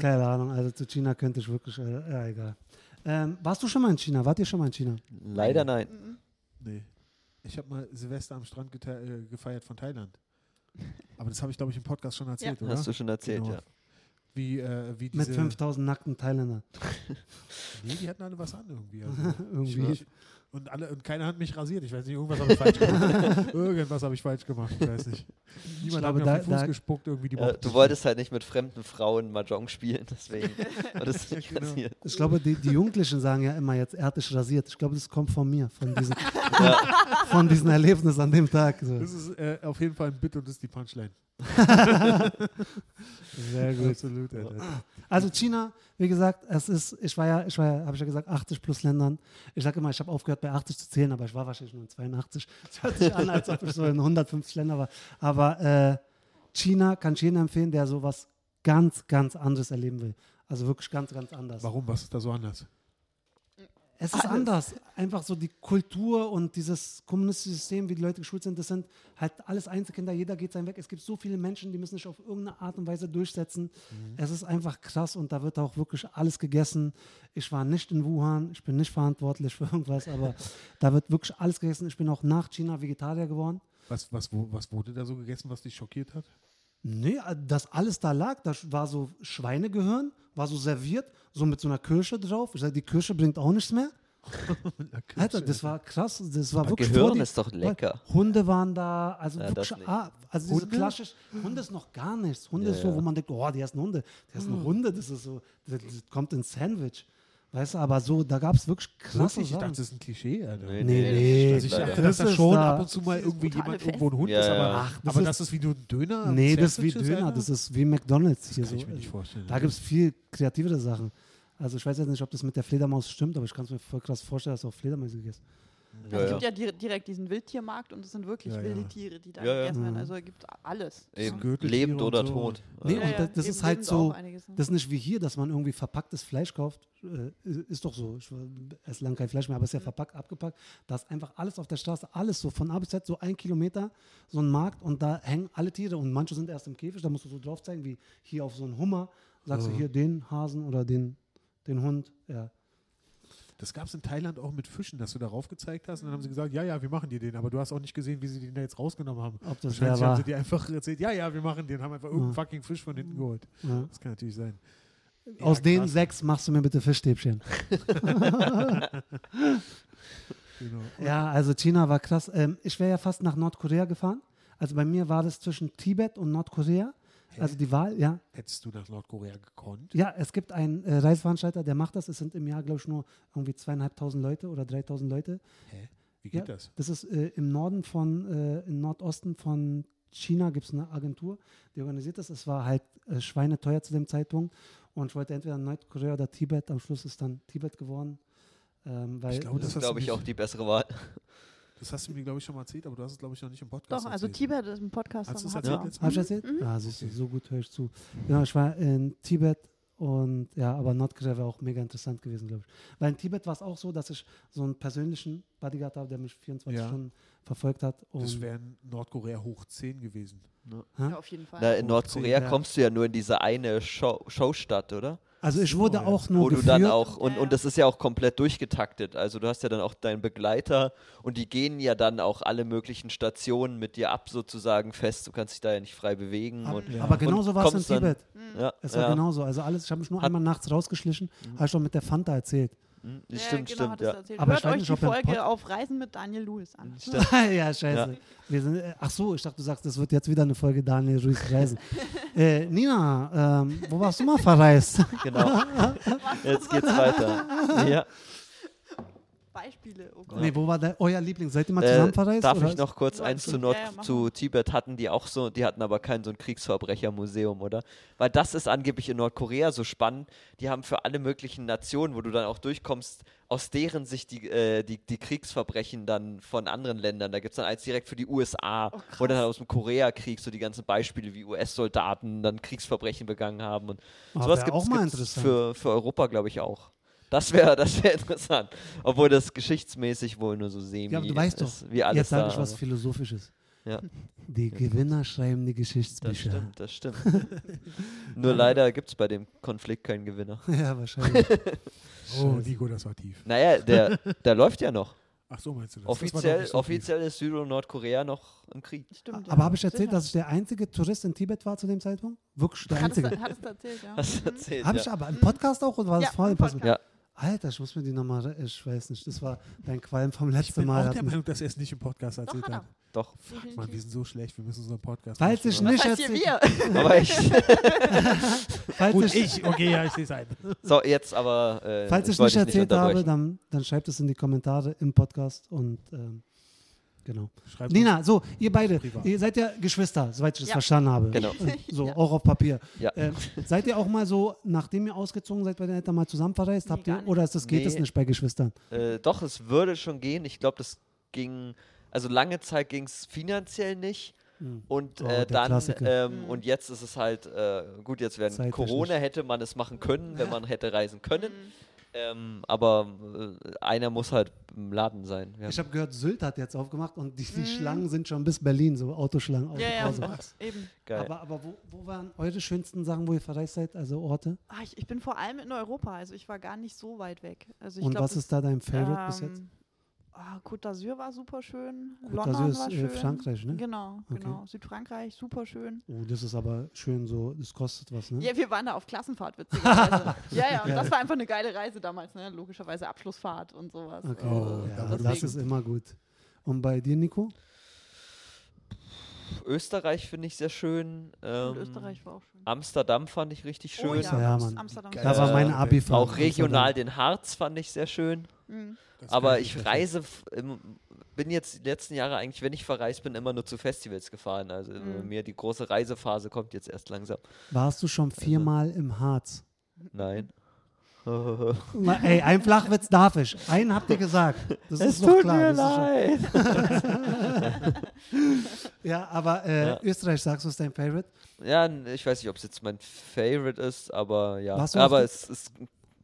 keine Ahnung, also zu China könnte ich wirklich, äh, ja, egal. Ähm, warst du schon mal in China? Wart ihr schon mal in China? Leider nein. Mhm. Nee. Ich habe mal Silvester am Strand äh, gefeiert von Thailand. Aber das habe ich, glaube ich, im Podcast schon erzählt, oder? Hast du schon erzählt, Genau. ja. wie, äh, wie Mit diese. 5000 nackten Thailändern. Nee, die hatten alle was an irgendwie. Also, Irgendwie. Ich, und, alle, und keiner hat mich rasiert. Ich weiß nicht, irgendwas habe ich falsch gemacht. irgendwas habe ich falsch gemacht. Ich weiß nicht. Niemand glaube, hat mir da- auf den Fuß da- gespuckt. Irgendwie die Ja, mochten du wolltest halt nicht mit fremden Frauen Mahjong spielen, deswegen war das nicht Genau. passiert. Ich glaube, die, die Jugendlichen sagen ja immer jetzt, er hat dich rasiert. Ich glaube, das kommt von mir, von diesem, Ja. von diesem Erlebnis an dem Tag. So. Das ist äh, auf jeden Fall ein Bit und das ist die Punchline. Sehr gut. Absolut. Alter. Also China, wie gesagt, es ist, ich war ja, ich war ja, habe ich ja gesagt, 80 plus Ländern. Ich sage immer, ich habe aufgehört bei 80 zu zählen, aber ich war wahrscheinlich nur in 82. Es hört sich an, als ob ich so in 150 Ländern war. Aber äh, China kann ich jedem empfehlen, der sowas ganz, ganz anderes erleben will. Also wirklich ganz, ganz anders. Warum? Was ist da so anders? Es ist Alles. anders. Einfach so die Kultur und dieses kommunistische System, wie die Leute geschult sind, das sind halt alles Einzelkinder, jeder geht seinen Weg. Es gibt so viele Menschen, die müssen sich auf irgendeine Art und Weise durchsetzen. Es ist einfach krass und da wird auch wirklich alles gegessen. Ich war nicht in Wuhan, ich bin nicht verantwortlich für irgendwas, aber da wird wirklich alles gegessen. Ich bin auch nach China Vegetarier geworden. Was, was, was wurde da so gegessen, was dich schockiert hat? Nee, das alles da lag, da war so Schweinegehirn, war so serviert, so mit so einer Kirsche drauf. Ich sage, die Kirsche bringt auch nichts mehr. Alter, das war krass. Das war Aber wirklich Gehirn die- ist doch lecker. Hunde waren da, also Ja, wirklich, ah, also diese klassisch, Hunde ist noch gar nichts. Hunde Ja, ist so, ja. wo man denkt, oh, die essen Hunde. Die essen Hunde, das ist so, das, das kommt ins Sandwich. Weißt du, aber so, da gab es wirklich krasse Wirklich? Ich dachte, das ist ein Klischee, Alter. Nee, Nee, nee, nee, Also ich dachte, das dass da ist schon da- ab und zu mal irgendwie jemand Fest. irgendwo ein Hund Ja, ist, ja. aber, Ach, das aber ist- das ist wie du ein Döner. Nee, das ist wie Döner, das ist wie McDonalds Das hier kann so. ich mir nicht vorstellen. Da gibt es viel kreativere Sachen. Also ich weiß jetzt nicht, ob das mit der Fledermaus stimmt, aber ich kann es mir voll krass vorstellen, dass du auch Fledermäuse gegessen Ja, es ja. gibt ja di direkt diesen Wildtiermarkt und es sind wirklich Ja, ja. wilde Tiere, die da Ja, ja. gegessen werden. Mhm. Also es gibt alles. Eben, lebend oder so. tot. Nee, Ja. und das- das ist halt so- ne? Das ist nicht wie hier, dass man irgendwie verpacktes Fleisch kauft. Äh, ist doch so. Ich esse lang kein Fleisch mehr, aber es ist ja verpackt, abgepackt. Da ist einfach alles auf der Straße, alles so von A bis Z, so ein Kilometer, so ein Markt und da hängen alle Tiere und manche sind erst im Käfig, da musst du so drauf zeigen, wie hier auf so einen Hummer. Sagst Ja. du hier den Hasen oder den, den Hund. Ja. Das gab es in Thailand auch mit Fischen, dass du darauf gezeigt hast und dann haben sie gesagt, ja, ja, wir machen dir den, aber du hast auch nicht gesehen, wie sie den da jetzt rausgenommen haben. Ob das Wahrscheinlich haben sie dir einfach erzählt, ja, ja, wir machen den, haben einfach irgendeinen fucking Fisch von hinten geholt. Ja. Das kann natürlich sein. Aus Ja, den krass. sechs machst du mir bitte Fischstäbchen. Genau. Ja, also China war krass. Ähm, ich wäre ja fast nach Nordkorea gefahren. Also bei mir war das zwischen Tibet und Nordkorea. Also die Wahl, ja. Hättest du nach Nordkorea gekonnt? Ja, es gibt einen äh, Reiseveranstalter, der macht das. Es sind im Jahr, glaube ich, nur irgendwie zweieinhalbtausend Leute oder dreitausend Leute. Hä? Wie geht Ja. das? Das ist äh, im Norden von, äh, im Nordosten von China gibt es eine Agentur, die organisiert das. Es war halt äh, schweineteuer zu dem Zeitpunkt. Und ich wollte entweder Nordkorea oder Tibet. Am Schluss ist dann Tibet geworden. Ähm, weil Ich glaube, Das Das ist, glaube ich, auch die bessere Wahl. Das hast du mir, glaube ich, schon mal erzählt, aber du hast es, glaube ich, noch nicht im Podcast Doch, also erzählt. Tibet ist ein Podcast. Hast du es erzählt er- Hab ich Mhm. erzählt? Mhm. Ja, siehst du, so gut höre ich zu. Genau, ich war in Tibet und ja, aber Nordkorea wäre auch mega interessant gewesen, glaube ich. Weil in Tibet war es auch so, dass ich so einen persönlichen Bodyguard habe, der mich 24 Ja. Stunden verfolgt hat. Das wäre in Nordkorea hoch 10 gewesen. Ja, auf jeden Fall. Na, in Nordkorea zehn, ja. kommst du ja nur in diese eine Show, Showstadt, oder? Also ich wurde ja. auch nur Wo du geführt. dann auch, und, und das ist ja auch komplett durchgetaktet. Also du hast ja dann auch deinen Begleiter und die gehen ja dann auch alle möglichen Stationen mit dir ab sozusagen fest. Du kannst dich da ja nicht frei bewegen. Ab- Und, Ja. Aber genauso war es in kommst dann- Tibet. ja, Es war genauso. Also alles, ich habe mich nur Hat- einmal nachts rausgeschlichen, habe ich schon mit der Fanta erzählt. Hm, Ja, stimmt, genau, stimmt, ja. erzählt. Aber Hört euch die Folge Pod- auf Reisen mit Daniel Lewis an. Ja, scheiße. Wir sind, äh, ach so, ich dachte, du sagst, das wird jetzt wieder eine Folge Daniel Ruiz Reisen. äh, Nina, ähm, wo warst du mal verreist? Genau. Jetzt geht's weiter. Ja. Beispiele, oh Gott. nee, wo war der, euer Liebling? Seid ihr mal Äh, zusammen verreist? darf oder? ich noch kurz Ja, eins zu, ja, Nord ja, mach zu Tibet hatten die auch so, die hatten aber kein so ein Kriegsverbrechermuseum, oder? Weil das ist angeblich in Nordkorea so spannend. Die haben für alle möglichen Nationen, wo du dann auch durchkommst, aus deren Sicht die, äh, die, die Kriegsverbrechen dann von anderen Ländern. Da gibt es dann eins direkt für die USA, Oh, wo dann aus dem Koreakrieg so die ganzen Beispiele, wie US-Soldaten dann Kriegsverbrechen begangen haben. Und Ah, sowas gibt es für, für Europa, glaube ich, auch. Das wäre das wär interessant. Obwohl das geschichtsmäßig wohl nur so semi Ja, aber du weißt doch, ist, wie alles Jetzt sage da. ich was aber- Philosophisches. Ja. Die Gewinner schreiben die Das Geschichtsbücher. stimmt, das stimmt. Nur leider gibt es bei dem Konflikt keinen Gewinner. ja, wahrscheinlich. Oh, Nico, das war tief. Naja, der, der läuft ja noch. Ach so, meinst du das? das doch Offiziell, nicht so offiziell ist Süd- und Nordkorea noch im Krieg. Stimmt. Aber ja. habe ich erzählt, Sicher. dass ich der einzige Tourist in Tibet war zu dem Zeitpunkt? Wirklich der einzige. du, hattest du erzählt, ja. Hast du Mhm. erzählt? Habe ja. ich aber im Podcast auch oder war das Ja, vorher? im im Podcast? Ja. Alter, ich muss mir die nochmal, ich weiß nicht, das war dein Qualm vom Ich letzten bin Mal. auch hat der Meinung, dass er es nicht im Podcast Doch, erzählt hat hat. er. Doch. Fuck, Mann, wir sind so schlecht, wir müssen unseren Podcast Falls ich machen. nicht wir. Aber ich. falls Gut, ich, ich, okay, ja, ich sehe es ein. So, jetzt aber. Äh, falls ich wollte nicht erzählt habe, unterbrechen. dann, dann schreibt es in die Kommentare im Podcast und ähm, genau. Schreibt Nina, so, ihr beide, Privat. ihr seid ja Geschwister, soweit ich das Ja. verstanden habe. Genau. Äh, So, Ja. auch auf Papier. Ja. Ähm, seid ihr auch mal so, nachdem ihr ausgezogen seid, bei den Eltern mal zusammen verreist? Nee, Habt ihr, oder ist das, geht es Nee. nicht bei Geschwistern? Äh, doch, es würde schon gehen. Ich glaube, das ging. Also lange Zeit ging es finanziell nicht. Und Oh, äh, dann, ähm, Mhm. und jetzt ist es halt, äh, gut, jetzt während. Corona hätte man es machen können, wenn man hätte reisen können. Ähm, aber äh, einer muss halt im Laden sein. Ja. Ich habe gehört, Sylt hat jetzt aufgemacht und die, die Mhm. Schlangen sind schon bis Berlin, so Autoschlangen. Ja, ja, Autokurse. eben. Geil. Aber, aber wo, wo waren eure schönsten Sachen, wo ihr verreist seid, also Orte? Ah, ich, ich bin vor allem in Europa, also ich war gar nicht so weit weg. Also ich und glaub, was ist da dein Favorite bis jetzt? Ah, Côte d'Azur war super schön. Côte London d'Azur ist, war schön. Frankreich, ne? Genau, Okay. genau. Südfrankreich, super schön. Oh, das ist aber schön so, das kostet was, ne? Ja, wir waren da auf Klassenfahrt, witzigerweise. ja, ja, und Ja. das war einfach eine geile Reise damals, ne? Logischerweise Abschlussfahrt und sowas. Okay, Oh, ja, ja, das ist immer gut. Und bei dir, Nico? Österreich finde ich sehr schön. Ähm, Österreich war auch schön. Amsterdam fand ich richtig schön. Oh, ja. Ja. Amsterdam. Da war meine Abi-Fahrt. Auch regional den Harz fand ich sehr schön. Mhm. Aber ich reise, im, bin jetzt die letzten Jahre eigentlich, wenn ich verreist bin, immer nur zu Festivals gefahren. Also äh, Mhm. mir die große Reisephase kommt jetzt erst langsam. Warst du schon viermal im Harz? Nein. Na, Ey, ein Flachwitz darf ich. Einen habt ihr gesagt. Das ist doch klar. das ist schon- Ja, aber äh, Ja. Österreich, sagst du, ist dein Favorite? Ja, ich weiß nicht, ob es jetzt mein Favorite ist, aber ja. Aber es, es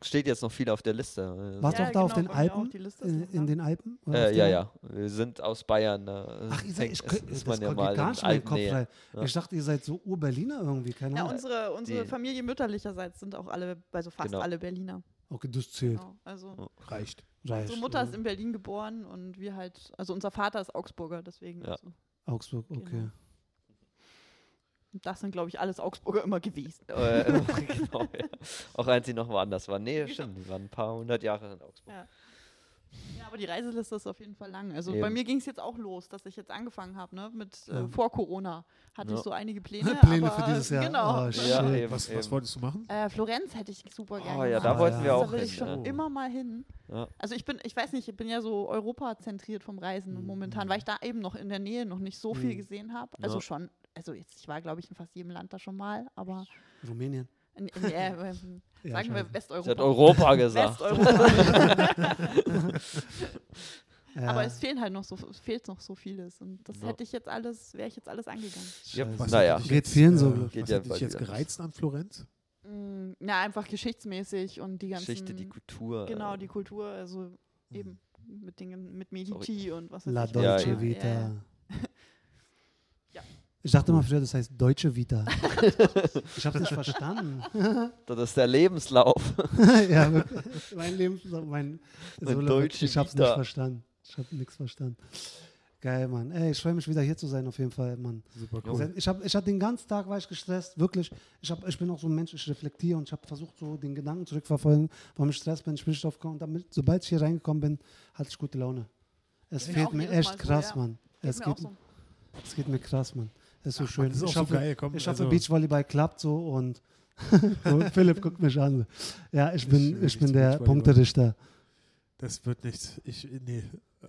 steht jetzt noch viel auf der Liste. Also, Warst du Ja, auch da auf genau, den mir auch, Alpen? die Liste ist In, in da. den Alpen? Auf Äh, den ja, ja. Wir sind aus Bayern. Da Ach, ihr seid, ich, ist, ist man ja mal gar in nicht in den Kopf rein. Ja. Ich dachte, ihr seid so Ur-Berliner irgendwie, keine Ja, Ahnung. unsere, unsere Die- Familie mütterlicherseits sind auch alle, also fast Genau. alle Berliner. Okay, das zählt. Genau. Also Oh. Reicht. Reicht. unsere Mutter ist in Berlin geboren und wir halt, also unser Vater ist Augsburger, deswegen. Ja. Also, Augsburg, okay. Das sind, glaube ich, alles Augsburger immer gewesen. Äh, genau, ja. Auch als sie noch woanders waren. Nee, stimmt, die waren ein paar hundert Jahre in Augsburg. Ja. Ja, aber die Reiseliste ist auf jeden Fall lang. Also bei Eben. mir ging es jetzt auch los, dass ich jetzt angefangen habe, ne? Mit äh, vor Corona hatte Ja. ich so einige Pläne. Pläne aber, für dieses Jahr. Genau. Oh, Ja, Was, was wolltest du machen? Äh, Florenz hätte ich super Oh gerne ja, da Ah, wollten ja. wir auch Da will ich schon ja. immer mal hin. Ja. Also ich bin, ich weiß nicht, ich bin ja so europazentriert vom Reisen Mhm. momentan, weil ich da eben noch in der Nähe noch nicht so viel Mhm. gesehen habe. Also Ja. schon, also jetzt, ich war glaube ich in fast jedem Land da schon mal, aber Rumänien. in, in, äh, ähm, Ja, sagen wir scheiße. Sie Westeuropa. hat Europa gesagt. Westeuropa. Ja, Aber es fehlen halt noch so, fehlt noch so vieles und das Ja. hätte ich jetzt alles, wäre ich jetzt alles angegangen. Ja. Was Naja. dich Geht jetzt, vielen so, äh. Geht Was ja hat dich jetzt wieder. gereizt an Florenz? Mm, Ja, einfach geschichtsmäßig und die ganzen, Geschichte, die Kultur. genau, äh, die Kultur, also eben mit Dingen, mit Medici und was weiß La ich. Ja, Dolce ja. Vita. Ich dachte mal früher, das heißt Deutsche Vita. ich habe nicht verstanden. Das ist der Lebenslauf. ja, wirklich. mein Leben, mein, Mein Deutsche ich habe es nicht verstanden. Ich habe nichts verstanden. Geil, Mann. Ey, ich freue mich wieder hier zu sein, auf jeden Fall, Mann. Super Cool. Ich, hab, ich hatte den ganzen Tag war ich gestresst, wirklich. Ich, hab, ich bin auch so ein Mensch, ich reflektiere und ich habe versucht, so den Gedanken zurückverfolgen, warum ich Stress bin. Ich bin nicht drauf gekommen. Und damit, sobald ich hier reingekommen bin, hatte ich gute Laune. Es Geht fehlt mir echt Mal so, krass, ja. Mann. Geht Es mir geht, auch so. es geht mir krass, Mann. Es ist so Ach, schön. Mann, das ist auch ich so hoffe, geil. Komm, ich hoffe also- Beachvolleyball klappt so und so, Philipp guckt mich an. Ja, ich Ich bin, ich nicht bin zum der. Punkterichter. Das wird nichts. Ich, nee.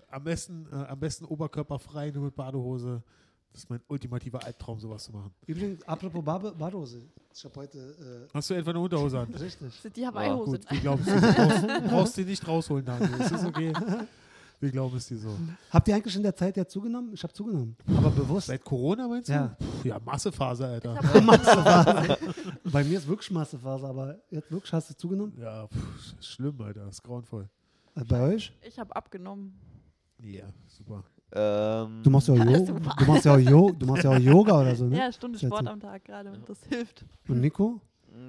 Am besten, äh, am besten oberkörperfrei, nur mit Badehose. Das ist mein ultimativer Albtraum, sowas zu machen. Übrigens, apropos Bade- Badehose. Ich habe heute. Hast du etwa eine Unterhose an? Äh, richtig. Das sind die Hawaii-Hose. Gut, glauben es. Du brauchst, du brauchst sie nicht rausholen, Daniel. Es ist okay. Wir glauben es dir so. Habt ihr eigentlich in der Zeit ja zugenommen? Ich habe zugenommen. Aber bewusst. Seit Corona meinst du? Ja. Pff, Ja, Massephase, Alter. Massephase. Bei mir ist wirklich Massephase, aber jetzt wirklich hast du zugenommen? Ja, pff, ist schlimm, Alter. Das ist grauenvoll. Äh, Bei euch? Ich habe abgenommen. Ja, super. Ähm, Du machst ja auch, Ja, super. du machst ja auch, jo du machst ja auch Yoga oder so, ne? Ja, Stunde Sport am Tag gerade. Das hilft. Und Nico?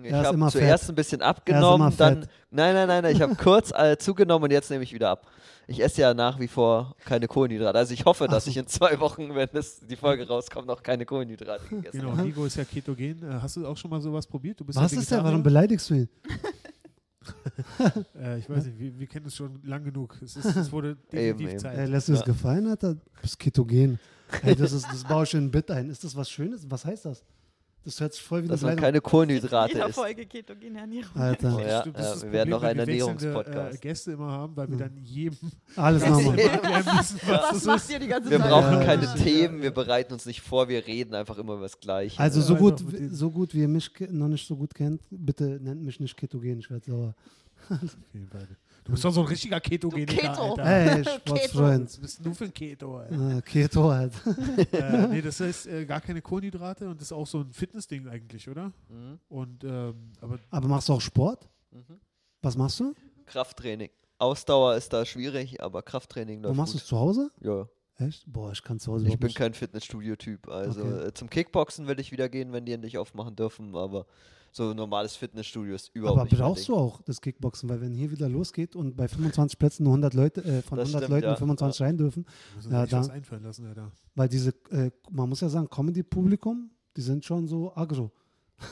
Ich Er ist habe zuerst fett. ein bisschen abgenommen, dann. fett. Nein, nein, nein, nein, ich habe kurz äh, zugenommen und jetzt nehme ich wieder ab. Ich esse ja nach wie vor keine Kohlenhydrate. Also ich hoffe, dass ich in zwei Wochen, wenn das, die Folge rauskommt, noch keine Kohlenhydrate gegessen Genau, habe. Nico ist ja ketogen. Äh, Hast du auch schon mal sowas probiert? Du bist Was ja ist? Vegetarier. Warum beleidigst du ihn? Äh, ich weiß nicht, wir, wir kennen es schon lang genug. Es, ist, es wurde definitiv eben. Zeit. Ey, lässt dir das Ja. gefallen, Alter? Du bist ketogen. Ey, das, ist, das baue ich in ein Bit ein. Ist das was Schönes? Was heißt das? Das hört sich voll wie eine Dass man keine Kohlenhydrate isst. Folge ketogene Ernährung. Alter. Oh ja, ja, ist wir werden noch einen wir Ernährungspodcast. Äh, Gäste immer haben, weil wir dann jedem Alles nochmal. müssen, was Was macht ist. ihr die ganze Wir Zeit? brauchen Ja, keine ja, Themen, wir bereiten uns nicht vor, wir reden einfach immer über das Gleiche. Also so gut, so gut wie ihr mich noch nicht so gut kennt, bitte nennt mich nicht ketogen, ich werde sauer. Okay, beide. Du bist doch so ein richtiger Ketogeniker, Keto. Alter. Ey, Sportsfreund. Was bist du für ein Keto, Alter? Äh, Keto halt. äh, nee, das heißt äh, gar keine Kohlenhydrate und das ist auch so ein Fitnessding eigentlich, oder? Mhm. Und ähm, aber Aber machst du auch Sport? Mhm. Was machst du? Krafttraining. Ausdauer ist da schwierig, aber Krafttraining Wo läuft machst du es zu Hause? Ja, Echt? Boah, ich kann zu Hause ich bin nicht. kein Fitnessstudio-Typ. Also Okay. äh, zum Kickboxen will ich wieder gehen, wenn die endlich aufmachen dürfen, aber so ein normales Fitnessstudio ist überhaupt Aber nicht brauchst du auch das Kickboxen, weil wenn hier wieder losgeht und bei 25 Plätzen nur 100 Leute, äh, von Das 100 stimmt, Leuten ja. 25 rein dürfen, müssen Ja, da- einfallen lassen, Alter. weil diese, äh, man muss ja sagen, Comedy-Publikum, die sind schon so aggro.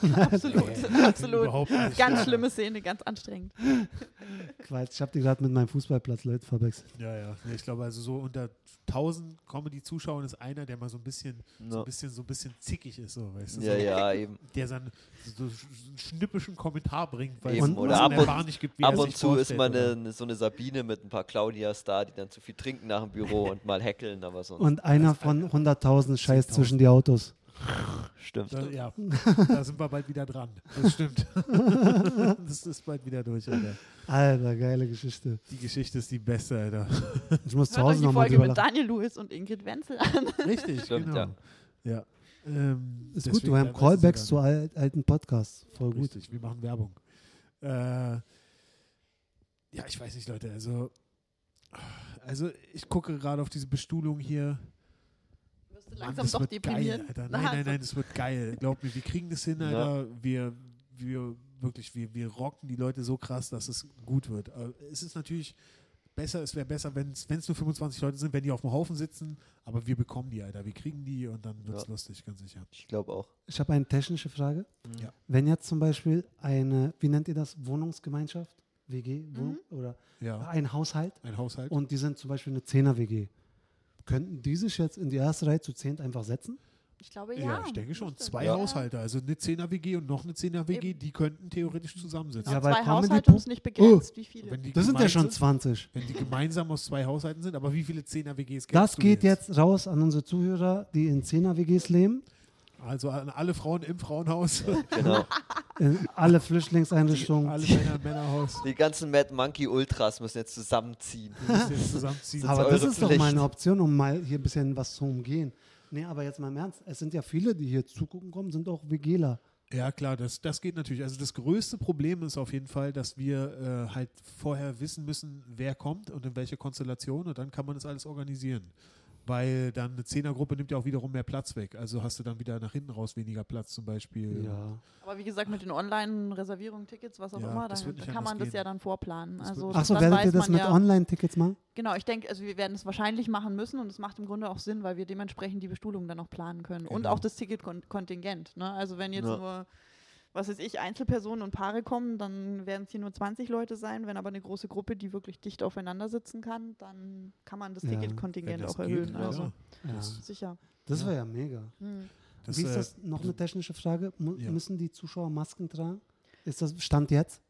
Absolut, absolut. Überhaupt nicht. Ganz schlimme Szene, ganz anstrengend. Quatsch, ich habe die gerade mit meinem Fußballplatz Leute verwechselt. Ja, ja. Nee, ich glaube, also so unter 1000 Comedy-Zuschauern ist einer, der mal so ein bisschen, so Ja. ein bisschen, so ein bisschen zickig ist, so, weißt du? Ja, so, ja, eben. Der dann so, so einen schnippischen Kommentar bringt, weil Eben, es oder so ab und- Bar nicht gibt, wie Ab er und zu ist oder? eine, so eine Sabine mit ein paar Claudias da, die dann zu viel trinken nach dem Büro und mal heckeln, aber sonst Und einer von 100.000 scheißt 10.000. zwischen die Autos. stimmt. Da, ja, da sind wir bald wieder dran. Das stimmt. das ist bald wieder durch, Alter. Alter, geile Geschichte. Die Geschichte ist die beste, Alter. Ich muss zu Hört euch Hause die nochmal Folge drüber mit. Daniel Lewis und Ingrid Wenzel an. Richtig, Stimmt, genau. Ja. Ähm, Ist gut, wir haben ja, Callbacks zu al alten Podcasts. Voll gut. Richtig, wir machen Werbung. Äh, ja, ich weiß nicht, Leute, also also ich gucke gerade auf diese Bestuhlung hier. Mann, langsam das doch wird deprimiert. geil, Alter. Nein, nein, nein, das wird geil. Glaub mir, wir kriegen das hin, Ja. Alter. Wir, wir wirklich, wir, wir rocken die Leute so krass, dass es gut wird. Aber es ist natürlich besser, es wäre besser, wenn es nur 25 Leute sind, wenn die auf dem Haufen sitzen, aber wir bekommen die, Alter. Wir kriegen die und dann wird es Ja. lustig, ganz sicher. Ich glaube auch. Ich habe eine technische Frage. Ja. Wenn jetzt zum Beispiel eine, wie nennt ihr das, Wohnungsgemeinschaft, WG, Wohnung, oder Ja, ein Haushalt ein Haushalt. und die sind zum Beispiel eine 10er-WG, könnten die sich jetzt in die erste Reihe zu 10 einfach setzen? Ich glaube, ja, ja. ich denke schon. Müsste. Zwei Ja. Haushalte, also eine 10er-WG und noch eine 10er-WG, Eben. die könnten theoretisch zusammensitzen. Ja, zwei Haushalte es ist nicht begrenzt, wie viele. Wenn die Das sind ja schon gemeinsam- 20. Wenn die gemeinsam aus zwei Haushalten sind, aber wie viele 10er-WGs kennst Das du geht jetzt raus an unsere Zuhörer, die in 10er-WGs leben, Also an alle Frauen im Frauenhaus, Genau. in alle Flüchtlingseinrichtungen. alle Männer im Männerhaus. Die ganzen Mad Monkey Ultras müssen jetzt zusammenziehen. Die müssen jetzt zusammenziehen. Aber das ist doch Pflicht. mal eine Option, um mal hier ein bisschen was zu umgehen. Nee, aber jetzt mal im Ernst. Es sind ja viele, die hier zugucken kommen, sind auch WGler. Ja, klar, das, das geht natürlich. Also das größte Problem ist auf jeden Fall, dass wir äh, halt vorher wissen müssen, wer kommt und in welche Konstellation und dann kann man das alles organisieren. Weil dann eine Zehnergruppe nimmt ja auch wiederum mehr Platz weg. Also hast du dann wieder nach hinten raus weniger Platz zum Beispiel. Ja. Aber wie gesagt, mit den Online-Reservierungen, Tickets, was auch Ja, immer, das dann nicht kann man das gehen. ja dann vorplanen. Das Also Achso, werdet weiß ihr das man mit ja, Online-Tickets machen? Genau, ich denke, also wir werden es wahrscheinlich machen müssen und es macht im Grunde auch Sinn, weil wir dementsprechend die Bestuhlung dann auch planen können. Und Genau. auch das Ticketkontingent. Ne? Also wenn jetzt Ja. nur, was weiß ich, Einzelpersonen und Paare kommen, dann werden es hier nur 20 Leute sein. Wenn aber eine große Gruppe, die wirklich dicht aufeinander sitzen kann, dann kann man das Ja. Ticketkontingent auch geht, erhöhen. ja. Also Ja. Das- sicher. Das Ja. wäre ja mega. Hm. Das, Wie ist das? Noch eine technische Frage. Mu Ja. Müssen die Zuschauer Masken tragen? Ist das Stand jetzt?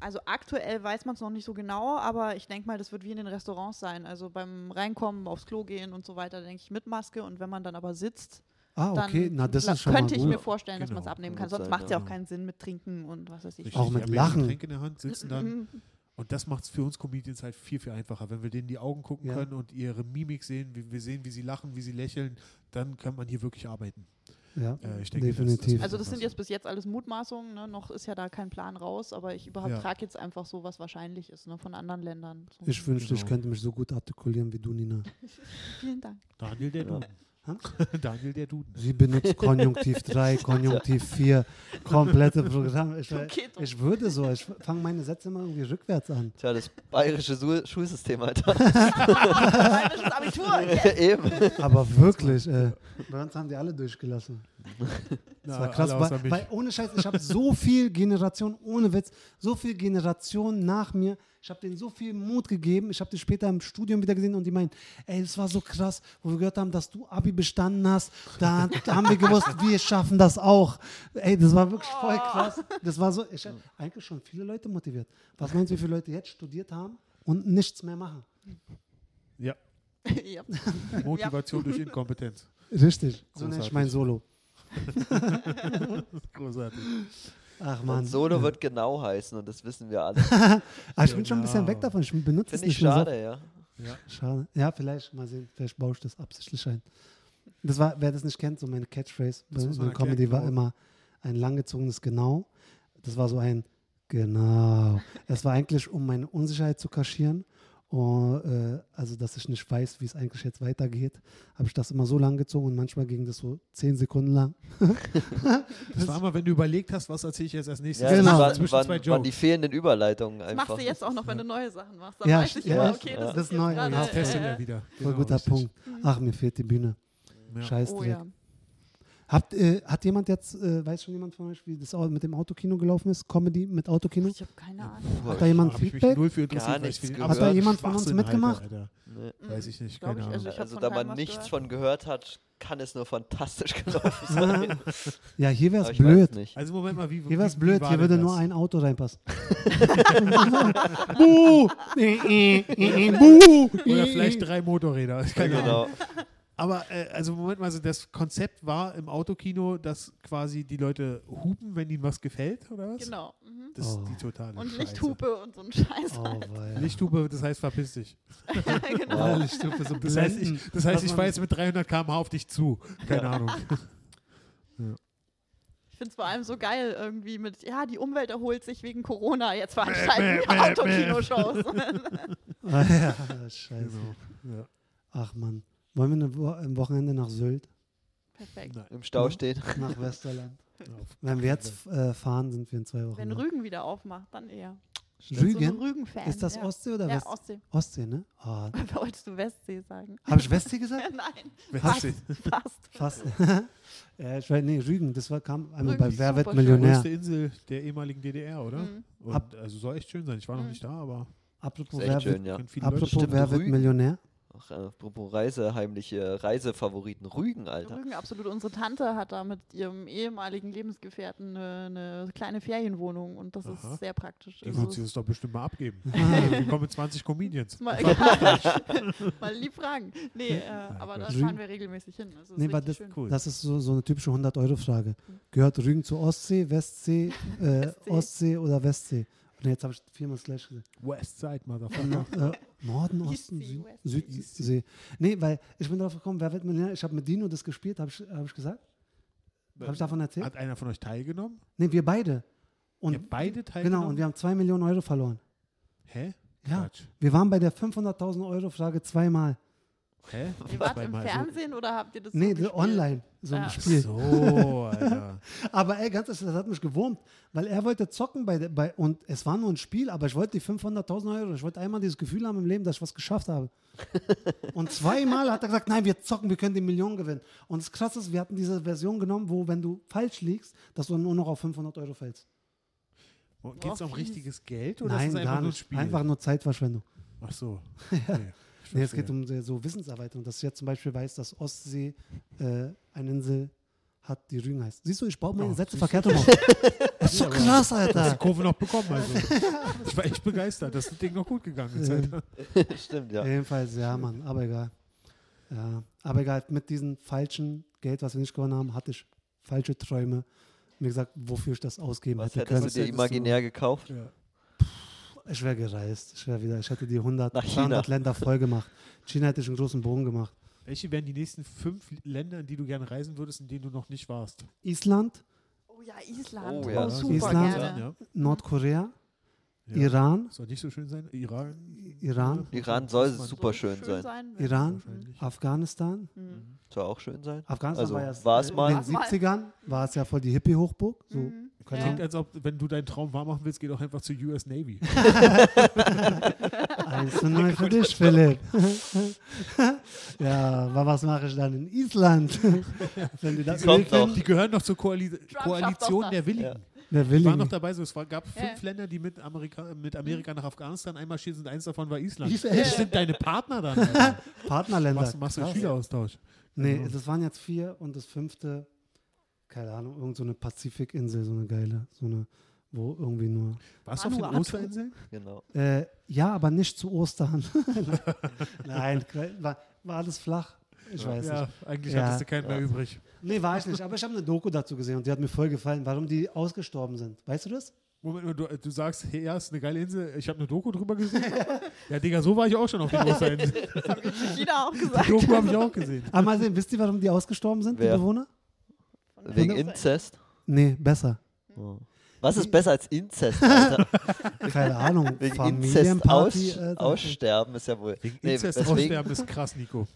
Also aktuell weiß man es noch nicht so genau, aber ich denke mal, das wird wie in den Restaurants sein. Also beim Reinkommen, aufs Klo gehen und so weiter, denke ich mit Maske. Und wenn man dann aber sitzt, Ah, dann okay. Na, das ist schon mal könnte ich mir vorstellen, dass Genau. man es abnehmen Kann Sonst macht es ja ja. auch keinen Sinn mit Trinken und was weiß ich. richtig, Auch mit ja Lachen. Getränk in der Hand, sitzen dann Mhm. Und das macht es für uns Comedians halt viel, viel einfacher. Wenn wir denen in die Augen gucken Ja. können und ihre Mimik sehen, wie wir sehen, wie sie lachen, wie sie lächeln, dann kann man hier wirklich arbeiten. Ja. Äh, ich denke, Definitiv. wird Also das sind jetzt bis jetzt alles Mutmaßungen, ne? noch ist ja da kein Plan raus, aber ich übertrage jetzt einfach so, was wahrscheinlich ist, ne? von anderen Ländern. So. Ich wünschte, ich Genau. könnte mich so gut artikulieren wie du, Nina. Vielen Dank. Daniel, der Ja. Daniel der Duden. Sie benutzt Konjunktiv 3, Konjunktiv 4, komplette Programme. Ich, ich würde so, ich fange meine Sätze immer irgendwie rückwärts an. Tja, das bayerische Su Schulsystem, Alter. Bayerisches Abitur. Yes. Eben. Aber wirklich, äh, bei uns haben die alle durchgelassen. Das war krass, mich. weil ohne Scheiß, ich habe so viel Generation, ohne Witz, so viel Generation nach mir. Ich habe denen so viel Mut gegeben. Ich habe die später im Studium wieder gesehen und die meinen, ey, das war so krass, wo wir gehört haben, dass du Abi bestanden hast. Da, da haben wir gewusst, wir schaffen das auch. Ey, das war wirklich voll krass. Das war so, ich habe eigentlich schon viele Leute motiviert. Was meinst du, wie viele Leute jetzt studiert haben und nichts mehr machen? Ja, ja. Motivation durch Inkompetenz. Richtig, so nenne ich mein Solo. Großartig. Ach man. Solo wird genau heißen und das wissen wir alle. Ah, ich bin schon ein bisschen weg davon. Ich benutze es Finde ich nicht mehr so. schade, ja. Schade. Ja, vielleicht, mal sehen. Vielleicht baue ich das absichtlich ein. Das war, wer das nicht kennt, so meine Catchphrase Das bei bei Comedy erklären, war genau. immer ein langgezogenes Genau. Das war so ein Genau. Es war eigentlich, um meine Unsicherheit zu kaschieren. Und, äh, also, dass ich nicht weiß, wie es eigentlich jetzt weitergeht, habe ich das immer so lang gezogen und manchmal ging das so zehn Sekunden lang. Das war immer, wenn du überlegt hast, was erzähle ich jetzt als nächstes. Ja, Genau. das waren, Zwischen waren, zwei waren die fehlenden Überleitungen Das einfach. machst du jetzt auch noch, wenn du neue Sachen machst. Dann Ja, weiß ich ja, immer, okay, ja. das, Das ist ist neu, ja. Das äh, er wieder. Voll Genau, guter richtig. Punkt. Ach, mir fehlt die Bühne. Ja. Scheiß Oh Dreck. ja. Habt, äh, hat jemand jetzt, äh, weiß schon jemand von euch, wie das mit dem Autokino gelaufen ist? Comedy mit Autokino? Ich habe keine Ahnung. Hat da jemand ich mich Feedback? null für Gar nichts gehört. Hat da jemand von uns mitgemacht? Alter. nee. Weiß ich nicht, Glaub keine ich, Ahnung. also ich hab Also von da man nichts gehört. von gehört hat, kann es nur fantastisch gelaufen sein. Ja, hier wäre es blöd. Also Moment mal, wie, Hier wäre es wie blöd, war hier würde das? nur ein Auto reinpassen. Buh! Buh! Oder vielleicht drei Motorräder. Keine Ahnung. Genau. Aber äh, also Moment mal, also das Konzept war im Autokino, dass quasi die Leute hupen, wenn ihnen was gefällt, oder was? Genau. Mhm. Das ist Oh. die totale Und Scheiße. Lichthupe und so ein Scheiß. Oh, weia. Lichthupe, das heißt verpiss dich. genau. Ja, Lichthupe, so Das heißt, ich, das heißt, ich fahre jetzt mit 300 km/h auf dich zu. Keine Ahnung. Ich finde es vor allem so geil irgendwie mit, ja, die Umwelt erholt sich wegen Corona, jetzt veranstalten wir Autokinoshows. Ah, ja, scheiße. Genau. Ja. Ach man. Wollen wir Wo am Wochenende nach Sylt, Perfekt. Nein. Im Stau stehen. nach Westerland? Wenn wir jetzt äh, fahren, sind wir in zwei Wochen. Wenn da. Rügen wieder aufmacht, dann eher. Rügen? So Rügen-Fan. Ist das ja. Ostsee oder Ja, West Ostsee. Ostsee, ne? Oh, Wolltest du Westsee sagen? Habe ich Westsee gesagt? Nein, fast. fast. Fast. ja, ich weiß, nee, Rügen, das war, kam einmal Rügen bei Wer wird Millionär. größte Insel der ehemaligen DDR, oder? Mhm. Und, Ab- also soll echt schön sein. Ich war noch Mhm. nicht da, aber Apropos, wer, schön, ja. apropos Wer wird Rügen. Millionär? Apropos Reise, heimliche Reisefavoriten. Rügen, Alter. Rügen, absolut. Unsere Tante hat da mit ihrem ehemaligen Lebensgefährten eine, eine kleine Ferienwohnung und das Aha. ist sehr praktisch. Die Also wird sie uns doch bestimmt mal abgeben. Wir kommen mit 20 Comedians. mal, mal lieb fragen. Nee, äh, aber da fahren wir regelmäßig hin. Also Nee, ist weil richtig das- schön. Cool. Das ist so, so eine typische 100-Euro-Frage. Gehört Rügen zu Ostsee, Westsee, äh, Westsee. Ostsee oder Westsee? Und jetzt habe ich viermal gleiche gesagt. Westside, Motherfucker. Äh, Norden, Osten, Süd. Südsee. Nee, weil ich bin darauf gekommen, wer wird Millionär? Ich habe mit Dino das gespielt, habe ich, hab ich gesagt? Habe ich davon erzählt? Hat einer von euch teilgenommen? Nee, wir beide. Und, Ihr beide teilgenommen? genau, und wir haben 2 Millionen Euro verloren. Hä? Ja. Quatsch. Wir waren bei der 500.000 Euro Frage zweimal. Hä? Ihr wart im Fernsehen oder habt ihr das Nee, so online, so ein Ja. Spiel. So, Alter. Aber ey, ganz ehrlich, das hat mich gewurmt, weil er wollte zocken bei, der- bei und es war nur ein Spiel, aber ich wollte die 500.000 Euro, ich wollte einmal dieses Gefühl haben im Leben, dass ich was geschafft habe. und zweimal hat er gesagt, nein, wir zocken, wir können die Million gewinnen. Und das Krasse ist, wir hatten diese Version genommen, wo, wenn du falsch liegst, dass du nur noch auf 500 Euro fällst. Geht es um richtiges Geld oder nein, ist es einfach gar nur nicht. Spiel? Einfach nur Zeitverschwendung. Ach so. Okay. Nee, es geht um so Wissenserweiterung, dass ich jetzt zum Beispiel weiß, dass Ostsee äh, eine Insel hat, die Rügen heißt. Siehst du, ich baue meine Oh, Sätze du? verkehrt rum. Das ist so krass, Hast die Alter. Kurve noch bekommen, also. Ich war echt begeistert, dass das Ding noch gut gegangen ist. Alter. Stimmt, ja. Jedenfalls, ja, Mann, aber egal. Ja, aber egal, mit diesem falschen Geld, was wir nicht gewonnen haben, hatte ich falsche Träume. Mir gesagt, wofür ich das ausgeben Was hätte hättest können. du Was dir du- imaginär gekauft? Ja. Ich wäre gereist. Ich wäre wieder, ich hätte die 100, Nach China. 200 Länder voll gemacht. China hätte ich einen großen Bogen gemacht. Welche wären die nächsten fünf Länder, in die du gerne reisen würdest, in denen du noch nicht warst? Island, Oh ja, Island. Oh Oh, ja. super Island. gerne. Nordkorea, Ja. Iran, Soll nicht so schön sein. Iran. Iran, Iran soll super schön sein. wenn- Iran. Afghanistan. Mhm. Soll auch schön sein. Afghanistan Also, war ja war es mal- in den 70ern, war es ja voll die Hippie-Hochburg. So, Mhm. Klingt, Ja. als ob, wenn du deinen Traum wahr machen willst, geh doch einfach zur US Navy. Eins zu neu für dich, Philipp. ja, aber was mache ich dann in Island? Wenn du das. Die gehören doch zur Koali schafft Koalition der. Willigen. wer will Ich war noch dabei, so, es war, gab Ja. fünf Länder, die mit Amerika, mit Amerika nach Afghanistan einmarschiert sind. Eins davon war Island. Ist Das sind deine Partner dann. Partnerländer. Machst, machst du einen. Schüleraustausch? Nee, Genau. das waren jetzt vier und das fünfte, keine Ahnung, irgend so eine Pazifikinsel, so eine geile, so eine, wo irgendwie nur. Warst du auf den. Osterinseln? Genau. Äh, ja, aber nicht zu Ostern. Nein, war, war alles flach. Ich weiß ja, nicht. eigentlich Ja. hattest du keinen mehr übrig. Nee, war ich nicht. Aber ich habe eine Doku dazu gesehen und die hat mir voll gefallen, warum die ausgestorben sind. Weißt du das? Moment, mal, du, du sagst, hey, ja, ist eine geile Insel. Ich habe eine Doku drüber gesehen. ja, Digga, so war ich auch schon auf den Osterinseln. Das habe ich China auch Die gesagt. Doku habe ich auch gesehen. Aber mal sehen, wisst ihr, warum die ausgestorben sind, Wer? die Bewohner? Wegen Inzest. Nee, besser. Oh. Was ist besser als Inzest, Alter? Keine Ahnung. Wegen Inzest aus, aussterben ist ja wohl. Wegen Nee, Inzest aussterben ist krass, Nico.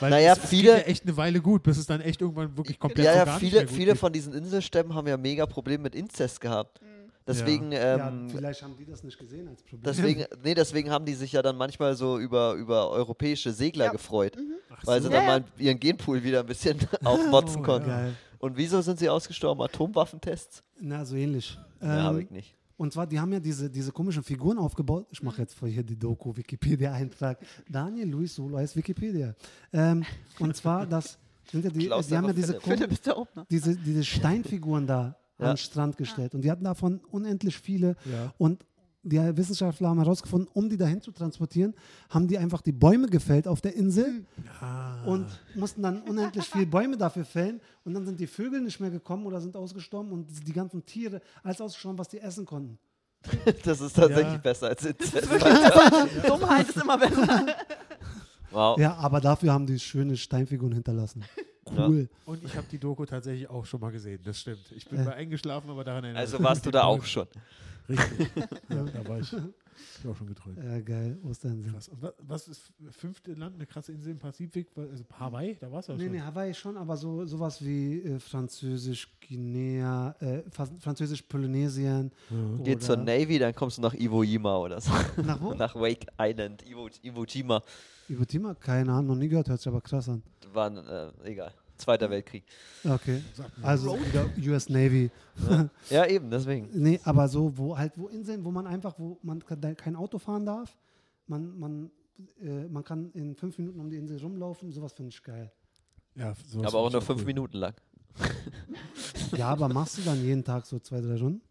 Weil Naja, es, es viele- geht ja echt eine Weile gut, bis es dann echt irgendwann wirklich komplett Ja, so ja, gar nicht viele, mehr gut viele geht. von diesen Inselstämmen haben ja mega Probleme mit Inzest gehabt. Deswegen, Ja, ähm, vielleicht haben die das nicht gesehen als Problem. deswegen, nee, deswegen haben die sich ja dann manchmal so über, über europäische Segler Ja. gefreut, Ach weil so. sie Ja, dann ja. mal ihren Genpool wieder ein bisschen aufmotzen Oh, konnten. Geil. Und wieso sind sie ausgestorben? Atomwaffentests? Na, so ähnlich. Ja, habe Ähm, ich nicht. und zwar, die haben ja diese, diese komischen Figuren aufgebaut. Ich mache jetzt vor hier die Doku, Wikipedia-Eintrag. Daniel Luis Solo heißt Wikipedia. Ähm, und zwar, das sind ja die, Klaus die haben ja diese, Philipp. Philipp diese, diese Steinfiguren da Ja. an den Strand gestellt. Und die hatten davon unendlich viele. Ja. Und die Wissenschaftler haben herausgefunden, um die dahin zu transportieren, haben die einfach die Bäume gefällt auf der Insel Ah. und mussten dann unendlich viele Bäume dafür fällen. Und dann sind die Vögel nicht mehr gekommen oder sind ausgestorben und die ganzen Tiere alles ausgestorben, was die essen konnten. Das ist tatsächlich Ja. besser als Inzest. Dummheit ist immer besser. Wow. Ja, aber dafür haben die schöne Steinfiguren hinterlassen. Ja. Cool. Und ich habe die Doku tatsächlich auch schon mal gesehen, das stimmt. Ich bin Äh. mal eingeschlafen, aber daran erinnere Also ich mich warst du da auch schon. Richtig. ja, da war ich. Ich auch schon geträumt. Ja, geil. Osterinseln. Krass. Und wa- was ist fünfte Land, eine krasse Insel im Pazifik? Also Hawaii, da warst du ja Nee, schon. nee, Hawaii schon, aber so sowas wie äh, Französisch Guinea, äh, Fa- Französisch Polynesien. Ja. Geh zur Navy, dann kommst du nach Iwo Jima oder so. Nach wo? Nach Wake Island, Iwo, Iwo Jima. Iwo Jima? Keine Ahnung, noch nie gehört, hört sich aber krass an. War, äh, egal. Zweiter Weltkrieg. Okay. Also wieder US Navy. Ja, eben, deswegen. Nee, aber so, wo halt, wo Inseln, wo man einfach, wo man ke- kein Auto fahren darf, man, man, äh, man kann in fünf Minuten um die Insel rumlaufen, sowas finde ich geil. ja, sowas Aber auch nur fünf cool. Minuten lang. Ja, aber machst du dann jeden Tag so zwei, drei Runden?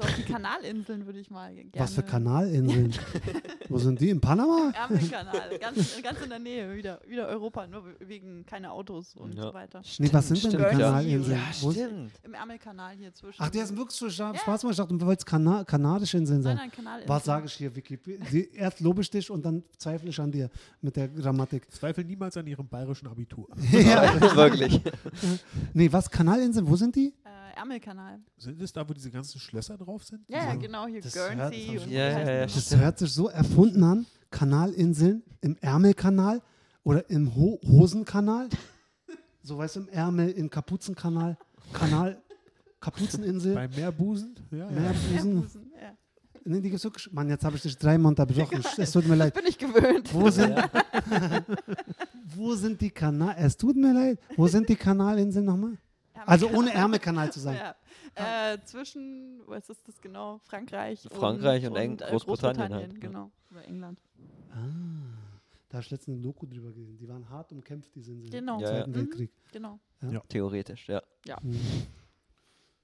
So auf die Kanalinseln würde ich mal gerne. Was für Kanalinseln? Wo sind die? In Panama? Ärmelkanal, ganz, ganz in der Nähe, wieder, wieder Europa, nur wegen keine Autos und Ja. so weiter. Nee, was sind denn die Stimmt, ja. Kanalinseln? Ja, Wo ist- stimmt. Im Ärmelkanal hier zwischen. Ach, die sind wirklich so Scha- Spaß gemacht. Ich dachte, du wolltest Kana kanadische Inseln Nein, sein. nein, Kanalinseln. Was sage ich hier, Wikipedia? Die- Erst lobe ich dich und dann zweifle ich an dir mit der Grammatik. Zweifel niemals an ihrem bayerischen Abitur. ja. Wirklich. Nee, was? Kanalinseln? Wo sind die? Äh, Ärmelkanal. Sind es da, wo diese ganzen Schlösser drauf sind? Ja, ja, genau, hier Das hört- das Guernsey ich- und Ja, ja, ja, Das hört sich so erfunden an. Kanalinseln im Ärmelkanal oder im Ho Hosenkanal. So weißt du, im Ärmel, im Kapuzenkanal. Kanal, Kapuzeninsel, Beim Meerbusen? Ja. Meerbusen. Meerbusen, ja. Nee, die gibt's wirklich. Mann, jetzt habe ich dich dreimal unterbrochen. Es tut mir leid. Bin ich gewöhnt. Wo sind, wo sind die Kanal... Es tut mir leid. Wo sind die Kanalinseln nochmal? Also ohne Ärmelkanal zu sein. Ja. Äh, zwischen, was ist das genau? Frankreich, Frankreich und und, und äh, Großbritannien Großbritannien, halt, ja. genau. Oder England. Ah, da habe ich letztens eine Doku drüber gesehen. Die waren hart umkämpft, die Inseln Genau. im Ja, Zweiten ja. Weltkrieg. Genau. Theoretisch, ja. Mhm.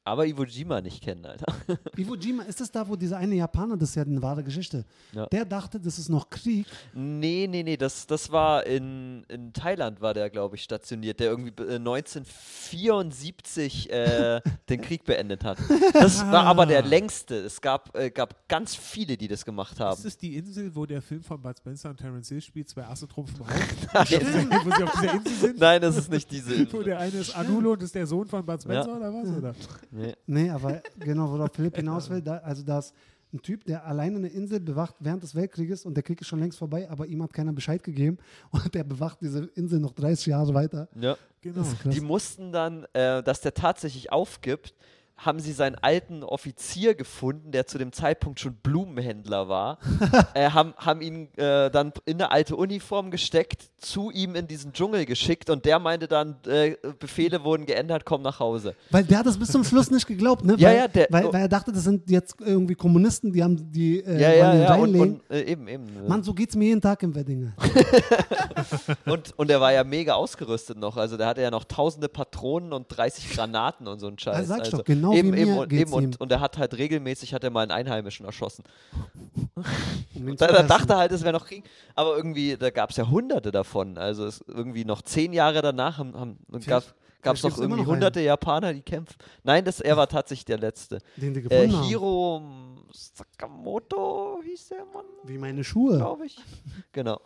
Aber Iwo Jima nicht kennen, Alter. Iwo Jima, ist das da, wo dieser eine Japaner, das ist ja eine wahre Geschichte, Ja. der dachte, das ist noch Krieg. Nee, nee, nee, das, das war in, in Thailand, war der, glaube ich, stationiert, der irgendwie äh, 1974 äh, den Krieg beendet hat. Das war aber der längste. Es gab, äh, gab ganz viele, die das gemacht haben. Ist es die Insel, wo der Film von Bud Spencer und Terence Hill spielt, zwei Asse trumpfen auf? Nein. wo sie auf dieser Insel sind? Nein, das ist nicht diese Wo Insel. der eine ist Anulo und ist der Sohn von Bud Spencer Ja. oder was? Oder? Nee. Nee, aber genau, worauf Philipp hinaus will, da, also das, ein Typ, der alleine eine Insel bewacht während des Weltkrieges und der Krieg ist schon längst vorbei, aber ihm hat keiner Bescheid gegeben und der bewacht diese Insel noch 30 Jahre weiter. Ja. Genau. Die mussten dann, äh, dass der tatsächlich aufgibt, haben sie seinen alten Offizier gefunden, der zu dem Zeitpunkt schon Blumenhändler war, äh, haben, haben ihn äh, dann in eine alte Uniform gesteckt, zu ihm in diesen Dschungel geschickt und der meinte dann, äh, Befehle wurden geändert, komm nach Hause. Weil der hat das bis zum Schluss nicht geglaubt, ne? Ja, weil, ja, der- weil, weil er dachte, das sind jetzt irgendwie Kommunisten, die haben die äh, ja, ja, ja, und, und äh, eben, eben. äh, Mann, so geht's mir jeden Tag im Wedding. Und, und er war ja mega ausgerüstet noch. Also der hatte ja noch tausende Patronen und 30 Granaten und so ein Scheiß. Ja, also doch, genau eben, wie eben, mir und, geht's eben und, ihm. und er hat halt regelmäßig hat er mal einen Einheimischen erschossen. Ihn Da, da dachte er halt, es wäre noch Krieg. Aber irgendwie, da gab es ja hunderte davon. Also es, irgendwie noch zehn Jahre danach haben, haben, gab es noch irgendwie noch einen. hunderte Japaner, die kämpfen. Nein, das, er war tatsächlich der Letzte. den die Äh, gefunden haben. Hiro Sakamoto hieß der Mann, Wie meine Schuhe. glaube ich. Genau.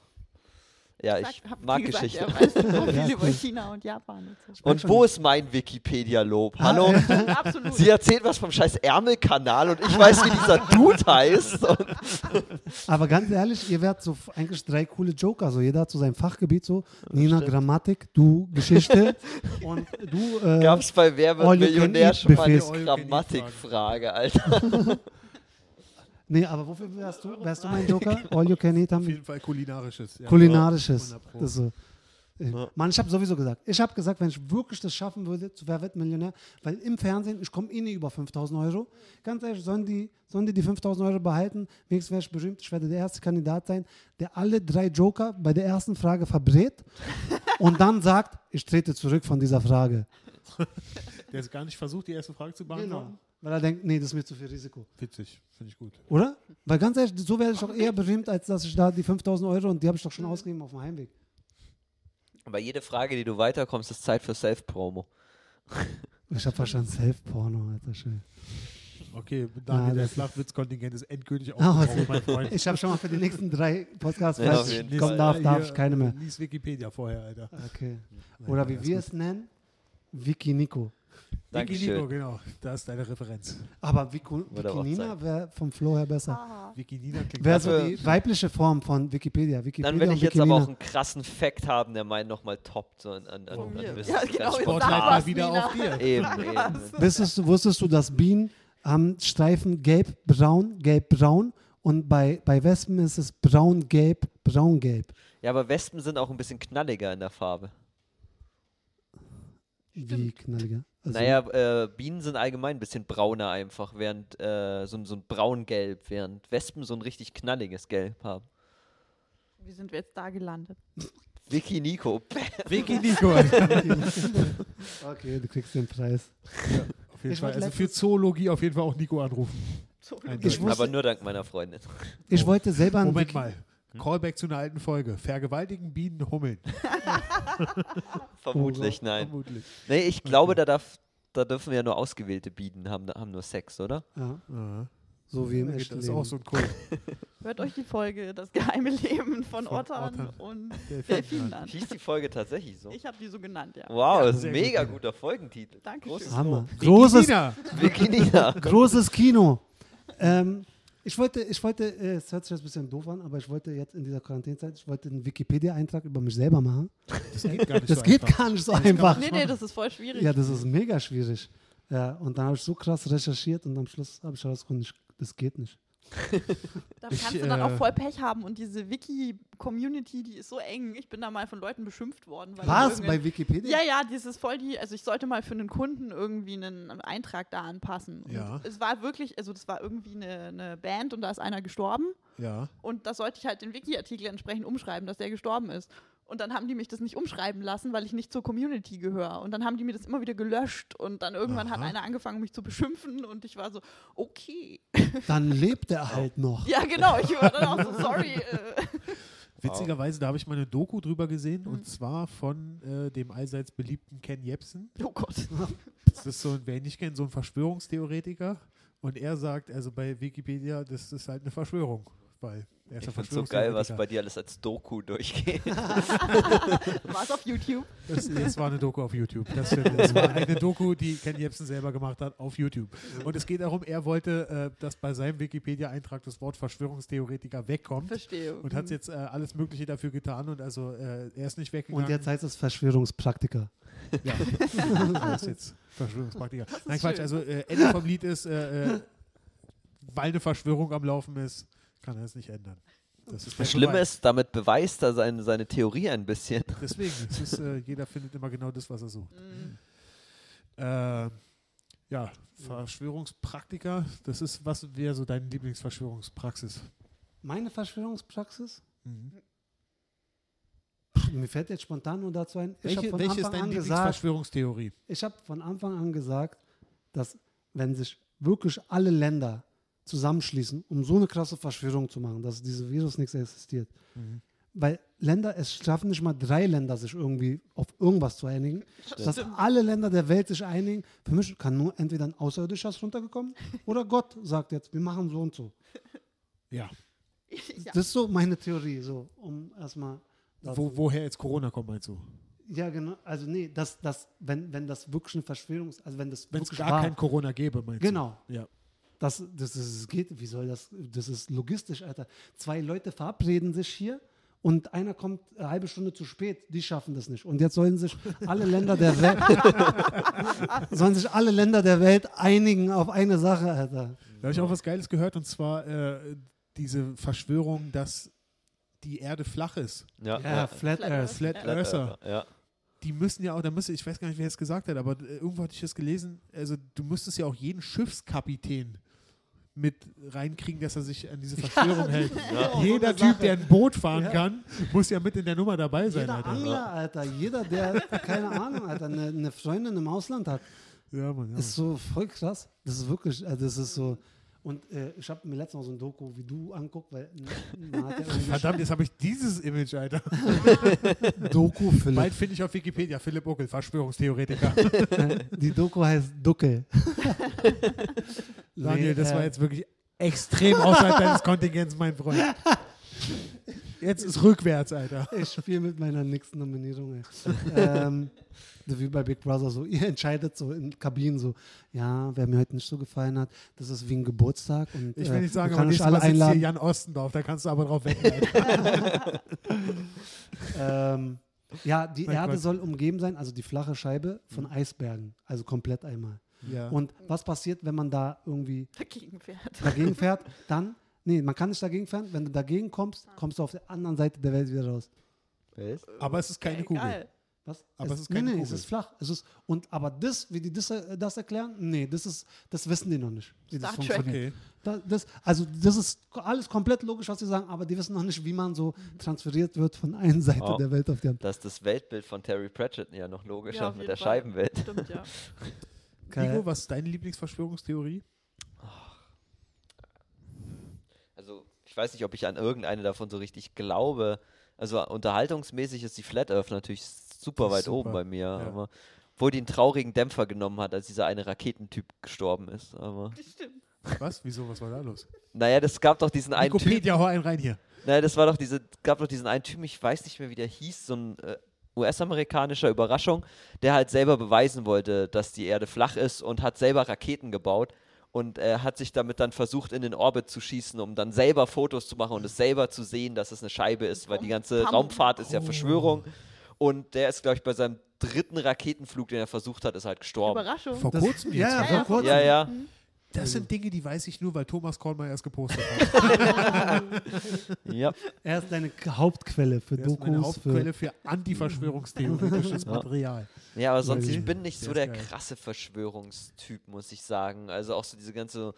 Ja, ich Sag- hab mag gesagt, Geschichte. Er weiß so viel über. China und Japan. Und so. Und wo ist mein Wikipedia-Lob? Hallo? Absolut. Sie erzählt was vom scheiß Ärmelkanal und ich weiß, wie dieser Dude heißt. Aber ganz ehrlich, ihr werdet so eigentlich drei coole Joker. So jeder hat so sein Fachgebiet so. Nina stimmt. Grammatik, du Geschichte und du. Äh, Gab es bei Wer wird Millionär schon mal eine Grammatikfrage, Alter? Nee, aber wofür wärst du? Wärst du mein Joker? All you can eat haben Auf jeden Fall kulinarisches. Ja. Kulinarisches. 100 Pro. Das ist so. Äh, Ja. Mann, ich habe sowieso gesagt, ich habe gesagt, wenn ich wirklich das schaffen würde, zu Wer wird Millionär, weil im Fernsehen, ich komme eh nie über 5000 Euro. Ganz ehrlich, sollen die, sollen die die 5000 Euro behalten? Wenigstens wäre ich berühmt, ich werde der erste Kandidat sein, der alle drei Joker bei der ersten Frage verbrät und dann sagt, ich trete zurück von dieser Frage. Der ist gar nicht versucht, die erste Frage zu beantworten. Weil er denkt, nee, das ist mir zu viel Risiko. Witzig, finde ich gut. Oder? Weil ganz ehrlich, so werde ich doch eher berühmt, als dass ich da die 5000 Euro und die habe ich doch schon ausgegeben auf dem Heimweg. Aber jede Frage, die du weiterkommst, ist Zeit für Self-Promo. Ich habe verstanden, Self-Porno, Alter, schön. Okay, Daniel, Ja, der Flachwitz-Kontingent ist endgültig Ah, aufgebraucht, mein Freund. Ich habe schon mal für die nächsten drei Podcasts, Ja, falls ich kommen darf, darf ich keine mehr. Lies Wikipedia vorher, Alter. Okay. Oder wie wir es nennen, Wiki Nico. Wiki Nico, Dankeschön. genau. Da ist deine Referenz. Aber Vico, Würde auch Wiki Nina sein. wäre vom Flow her besser. Ah. Wiki Nina klingt Wäre so die weibliche Form von Wikipedia. Wikipedia Dann will und ich jetzt Wiki aber auch einen krassen Fact haben, der meinen nochmal toppt. So an, an, an, Von an. Ja, genau, sag mal wieder Nina. auf dir. Eben, eben. Wusstest, du- wusstest du, dass Bienen haben Streifen gelb-braun, gelb-braun und bei, bei Wespen ist es braun-gelb, braun-gelb. Ja, aber Wespen sind auch ein bisschen knalliger in der Farbe. Wie knalliger. Also, naja, äh, Bienen sind allgemein ein bisschen brauner einfach, während äh, so, ein- so ein braun-gelb, während Wespen so ein richtig knalliges Gelb haben. Wie sind wir jetzt da gelandet? Vicky Nico. Wiki Nico. Okay, du kriegst den Preis. Auf jeden Ich Fall. Also für Zoologie auf jeden Fall auch Nico anrufen. Ich wusste- aber nur dank meiner Freundin. Ich wollte selber einen Moment Wiki- mal. Callback zu einer alten Folge. Vergewaltigen Bienen Hummeln. Vermutlich, nein. Vermutlich. Nee, ich glaube, da, darf, da dürfen ja nur ausgewählte Bienen haben, haben nur Sex, oder? Ja, Ja. so wie im Das echten ist Leben. auch so ein Kult. Hört euch die Folge Das geheime Leben von, Von Ottern, Ottern. und Delfinen an. Hieß die Folge tatsächlich so? Ich habe die so genannt, ja. Wow, das ist ein mega gut. guter Folgentitel. Dankeschön. Großes Hammer. Großes, großes Kino. Ähm, ich wollte, ich wollte, äh, es hört sich jetzt ein bisschen doof an, aber ich wollte jetzt in dieser Quarantänezeit, ich wollte einen Wikipedia-Eintrag über mich selber machen. Das geht gar nicht Das so geht einfach. gar nicht so einfach. Nee, nee, das ist voll schwierig. Ja, das ist mega schwierig. Ja, und dann habe ich so krass recherchiert und am Schluss habe ich herausgefunden, das geht nicht. Da Ich, kannst du dann auch äh, voll Pech haben und diese Wiki-Community, die ist so eng. Ich bin da mal von Leuten beschimpft worden. Was? Bei Wikipedia? Ja, ja, dieses voll die, also ich sollte mal für einen Kunden irgendwie einen Eintrag da anpassen. Und Ja. Es war wirklich, also das war irgendwie eine, eine Band und da ist einer gestorben Ja. und da sollte ich halt den Wiki-Artikel entsprechend umschreiben, dass der gestorben ist. Und dann haben die mich das nicht umschreiben lassen, weil ich nicht zur Community gehöre. Und dann haben die mir das immer wieder gelöscht und dann irgendwann hat Aha. einer angefangen, mich zu beschimpfen und ich war so, okay. Dann lebt er halt noch. Ja, genau, ich war dann auch so, sorry. Äh. Witzigerweise, da habe ich mal eine Doku drüber gesehen Mhm. und zwar von äh, dem allseits beliebten Ken Jebsen. Oh Gott. Das ist so, ein, wer ihn nicht kennt, so ein Verschwörungstheoretiker. Und er sagt, also bei Wikipedia, das ist halt eine Verschwörung. Weil Ich finde so geil, was bei dir alles als Doku durchgeht. War es auf YouTube? Das, das war eine Doku auf YouTube. Das, stimmt. das war eine Doku, die Ken Jebsen selber gemacht hat auf YouTube. Und es geht darum, er wollte, äh, dass bei seinem Wikipedia-Eintrag das Wort Verschwörungstheoretiker wegkommt. Verstehe. Und hat jetzt äh, alles Mögliche dafür getan und also äh, er ist nicht weggegangen. Und jetzt heißt es Verschwörungspraktiker. ja. er ist jetzt Verschwörungspraktiker. Nein, Quatsch, schön. also Ende vom Lied ist, weil eine Verschwörung am Laufen ist, kann er es nicht ändern. Das ist Das Schlimme Beweis. ist, damit beweist er seine, seine Theorie ein bisschen. Deswegen, es ist, äh, jeder findet immer genau das, was er sucht. Mhm. Äh, ja, Verschwörungspraktiker, das ist, was wäre so deine Lieblingsverschwörungspraxis? Meine Verschwörungspraxis? Mhm. Mir fällt jetzt spontan nur dazu ein. Ich Welche, von welche ist Anfang deine an gesagt, Lieblingsverschwörungstheorie? ich habe von Anfang an gesagt, dass wenn sich wirklich alle Länder zusammenschließen, um so eine krasse Verschwörung zu machen, dass dieses Virus nichts existiert, Mhm. weil Länder, es schaffen nicht mal drei Länder, sich irgendwie auf irgendwas zu einigen, dass alle Länder der Welt sich einigen. Für mich kann nur entweder ein Außerirdischer runtergekommen oder Gott sagt jetzt, wir machen so und so. Ja. ja. Das ist so meine Theorie, so um erstmal. Wo, woher jetzt Corona kommt, meinst du? Ja, genau. Also nee, das, das, wenn, wenn das wirklich eine Verschwörung ist, also wenn das Wenn es wirklich gar war, kein Corona gäbe, meinst Genau. du? Ja. Das, das, das geht, wie soll das, das ist logistisch, Alter. Zwei Leute verabreden sich hier und einer kommt eine halbe Stunde zu spät, die schaffen das nicht. Und jetzt sollen sich alle Länder der Welt, sollen sich alle Länder der Welt einigen auf eine Sache, Alter. Da habe ich auch was Geiles gehört und zwar äh, diese Verschwörung, dass die Erde flach ist. Ja, Ja, Flat Flat Earth. Flat. Earther. Ja. Die müssen ja auch, da müsste, ich weiß gar nicht, wer es gesagt hat, aber äh, irgendwo hatte ich das gelesen, also du müsstest ja auch jeden Schiffskapitän mit reinkriegen, dass er sich an diese Verschwörung hält. Ja. Jeder Typ, der ein Boot fahren Ja. kann, muss ja mit in der Nummer dabei sein, Jeder Alter. Angler, Alter, jeder, der, keine Ahnung, Alter, eine, eine Freundin im Ausland hat, Ja, Mann, ja, ist so voll krass. Das ist wirklich, also das ist so. Und äh, ich habe mir letztens noch so ein Doku wie du anguckt, weil n- man hat ja irgendwie Verdammt, jetzt habe ich dieses Image, Alter. Doku Philipp. Bald finde ich auf Wikipedia Philipp Uckel, Verschwörungstheoretiker. Äh, Die Doku heißt Duckel. Daniel, das äh, war jetzt wirklich extrem außerhalb deines Kontingents, mein Freund. Jetzt ist rückwärts, Alter. Ich spiele mit meiner nächsten Nominierung. Ey. ähm, wie bei Big Brother, so ihr entscheidet so in Kabinen so, ja, wer mir heute nicht so gefallen hat, das ist wie ein Geburtstag und Ich will äh, nicht sagen, aber nächstes alle Mal sitzt hier. Jan Ostendorf, da kannst du aber drauf wetten. Ähm, ja, die Mein Erde Gott. soll umgeben sein, also die flache Scheibe von Eisbergen, also komplett einmal. Ja. Und was passiert, wenn man da irgendwie Dagegen fährt. dagegen fährt? Dann, nee, man kann nicht dagegen fahren. Wenn du dagegen kommst, kommst du auf der anderen Seite der Welt wieder raus. Was? aber es ist keine Kugel. Was? Aber es ist keine nee, nee, es ist flach. Es ist, und, aber das, wie die das, äh, das erklären, nee, das, ist, das wissen die noch nicht, wie das Star funktioniert. Okay. Da, das, also das ist alles komplett logisch, was sie sagen, aber die wissen noch nicht, wie man so transferiert wird von einer Seite Oh. der Welt auf die andere. Das ist das Weltbild von Terry Pratchett ja noch logischer Ja, mit der Fall. Scheibenwelt. Stimmt, ja. Nico, was ist deine Lieblingsverschwörungstheorie? Also, ich weiß nicht, ob ich an irgendeine davon so richtig glaube. Also, unterhaltungsmäßig ist die Flat Earth natürlich super weit super, oben bei mir. ja. Aber, obwohl die einen traurigen Dämpfer genommen hat, als dieser eine Raketentyp gestorben ist. Aber, Stimmt. Was? Wieso? Was war da los? naja, das gab doch diesen einen Typ. Wikipedia, hau einen rein hier. Naja, das war doch diese, gab doch diesen einen Typ, ich weiß nicht mehr, wie der hieß, so ein äh, US-amerikanischer Überraschung, der halt selber beweisen wollte, dass die Erde flach ist und hat selber Raketen gebaut und äh, hat sich damit dann versucht, in den Orbit zu schießen, um dann selber Fotos zu machen und es selber zu sehen, dass es eine Scheibe ist, weil die ganze Raumfahrt ist ja Oh. Verschwörung. Und der ist, glaube ich, bei seinem dritten Raketenflug, den er versucht hat, ist halt gestorben. Überraschung. Vor kurzem ja, oder? vor ja, kurzem. Ja, ja. Das sind Dinge, die weiß ich nur, weil Thomas Kornmeier erst gepostet hat. ja. Er ist deine Hauptquelle für ist meine Dokus. Für, Hauptquelle für antiverschwörungstheoretisches Ja. Material. Ja, aber sonst, ich bin nicht Der so ist der geil. krasse Verschwörungstyp, muss ich sagen. Also auch so diese ganze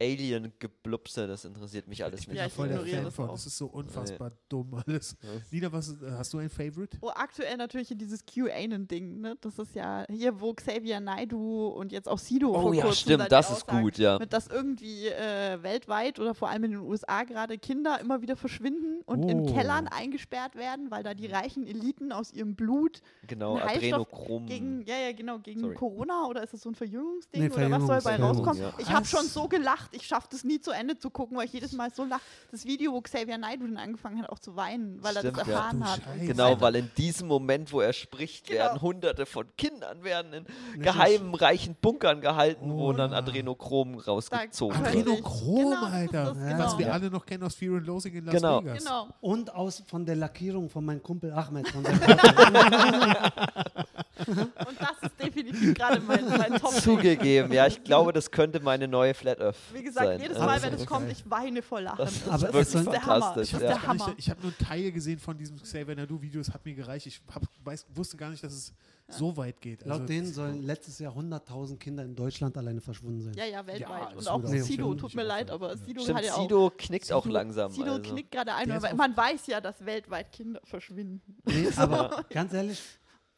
Alien-Geblupse, das interessiert mich alles Ich bin nicht. Ja, ja ich voll der Fan das von. auch. Das ist so unfassbar dumm alles. Ja. Nina, was, ist- äh, hast du ein Favorite? Oh, aktuell natürlich hier dieses QAnon-Ding, ne? Das ist ja hier, wo Xavier Naidu und jetzt auch Sido Oh vor ja, stimmt, das ist Aussagen, gut, ja. Mit dass irgendwie äh, weltweit oder vor allem in den USA gerade Kinder immer wieder verschwinden und in Oh. Kellern eingesperrt werden, weil da die reichen Eliten aus ihrem Blut Genau, Adrenochrom. gegen, ja, ja, genau, gegen Sorry. Corona oder ist das so ein Verjüngungsding Nee, oder was soll bei rauskommen? ja. Ich habe Was? schon so gelacht gelacht. Ich schaffe das nie zu Ende zu gucken, weil ich jedes Mal so lache. Das Video, wo Xavier Naidoo dann angefangen hat, auch zu weinen, weil er Stimmt, das ja. erfahren Du hat. Scheiße. Genau, weil in diesem Moment, wo er spricht, Genau. werden hunderte von Kindern werden in geheimen, reichen Bunkern gehalten, wo Oh, dann ja. Adrenochrom rausgezogen wird. Adrenochrom, Genau, das Alter. das, genau. Was wir alle noch kennen aus Fear and Loathing in Las Genau. Vegas. Genau. Und aus von der Lackierung von meinem Kumpel Ahmed. Und das ist definitiv gerade mein, mein top Zugegeben, ja, ich glaube, das könnte meine neue Flat Earth Wie gesagt, sein. jedes Also, Mal, das wenn ist es kommt, ich weine vor Lachen. Das ist Aber es wirklich der Hammer. fantastisch. Das ist Ja. nicht, Hammer. ich habe nur Teile gesehen von diesem Xavier Nadu Video, es hat mir gereicht. Ich hab, weiß, wusste gar nicht, dass es so weit geht. Laut Also, denen sollen letztes Jahr 100.000 Kinder in Deutschland alleine verschwunden sein. Ja, ja, weltweit. Ja, das und auch auch Sido, tut mir leid, aber Sido Stimmt, hat ja auch. Sido knickt auch Sido- langsam. Sido also. knickt gerade ein, ist aber man weiß ja, dass weltweit Kinder verschwinden. Nee, aber ganz ehrlich,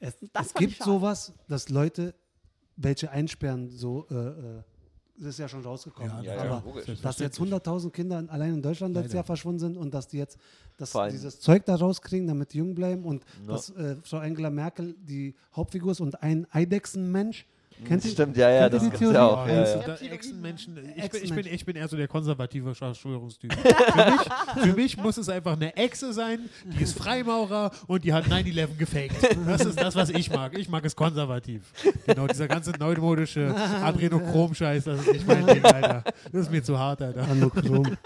es, Das es gibt sowas, dass Leute welche einsperren, so, äh, äh, das ist ja schon rausgekommen. Ja, Ja, ja, aber logisch. dass jetzt 100.000 Kinder allein in Deutschland letztes Leider. Jahr verschwunden sind und dass die jetzt dass dieses Zeug da rauskriegen, damit die jung bleiben und Ja. dass äh, Frau Angela Merkel die Hauptfigur ist und ein Eidechsenmensch. Kennt ihr? Stimmt, ja, ja, das gibt's Theorie? ja auch. Ja, Ja. Echsenmenschen. Ich bin, ich, bin, ich bin eher so der konservative Verschwörungstyp. für, mich, für mich muss es einfach eine Echse sein, die ist Freimaurer und die hat 9-11 gefaked. Das ist das, was ich mag. Ich mag es konservativ. Genau, dieser ganze neumodische Adrenochrom-Scheiß, das ist nicht mein Ding, Alter. Das ist mir zu hart, Alter. Anochrom.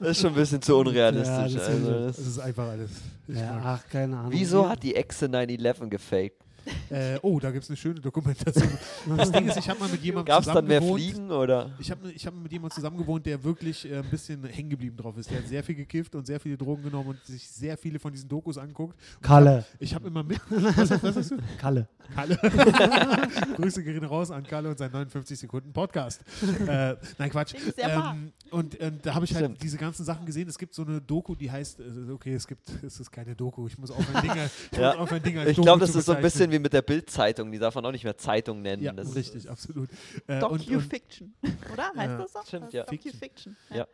Das ist schon ein bisschen zu unrealistisch. Ja, das also, Das das ist einfach alles. Ich ja, mag- ach, keine Ahnung. wieso hat die Echse 9-11 gefaked? Äh, oh, da gibt es eine schöne Dokumentation. Das Ding ist, ich habe mal mit jemandem Gab es dann mehr zusammengewohnt. Fliegen oder? Ich habe ich hab mit jemandem zusammen gewohnt, der wirklich äh, ein bisschen hängen geblieben drauf ist. Der hat sehr viel gekifft und sehr viele Drogen genommen und sich sehr viele von diesen Dokus anguckt. Kalle. Ich habe immer mit. Was, was hast du? Kalle. Kalle. Grüße gehen raus an Kalle und seinen 59 Sekunden Podcast. Äh, nein, Quatsch. Ähm, und, und da habe ich halt Stimmt. diese ganzen Sachen gesehen. Es gibt so eine Doku, die heißt, äh, okay, es gibt, es ist keine Doku. Ich muss aufhören, Dinge, ich Ja. muss als Ich glaube, das ist so ein bisschen wie mit der Bild-Zeitung. Die darf man auch nicht mehr Zeitung nennen. Ja, das richtig, absolut. Äh, Docu-Fiction. Oder? Heißt Ja. das so? Stimmt, Das ja. ist Docu-Fiction. Ja.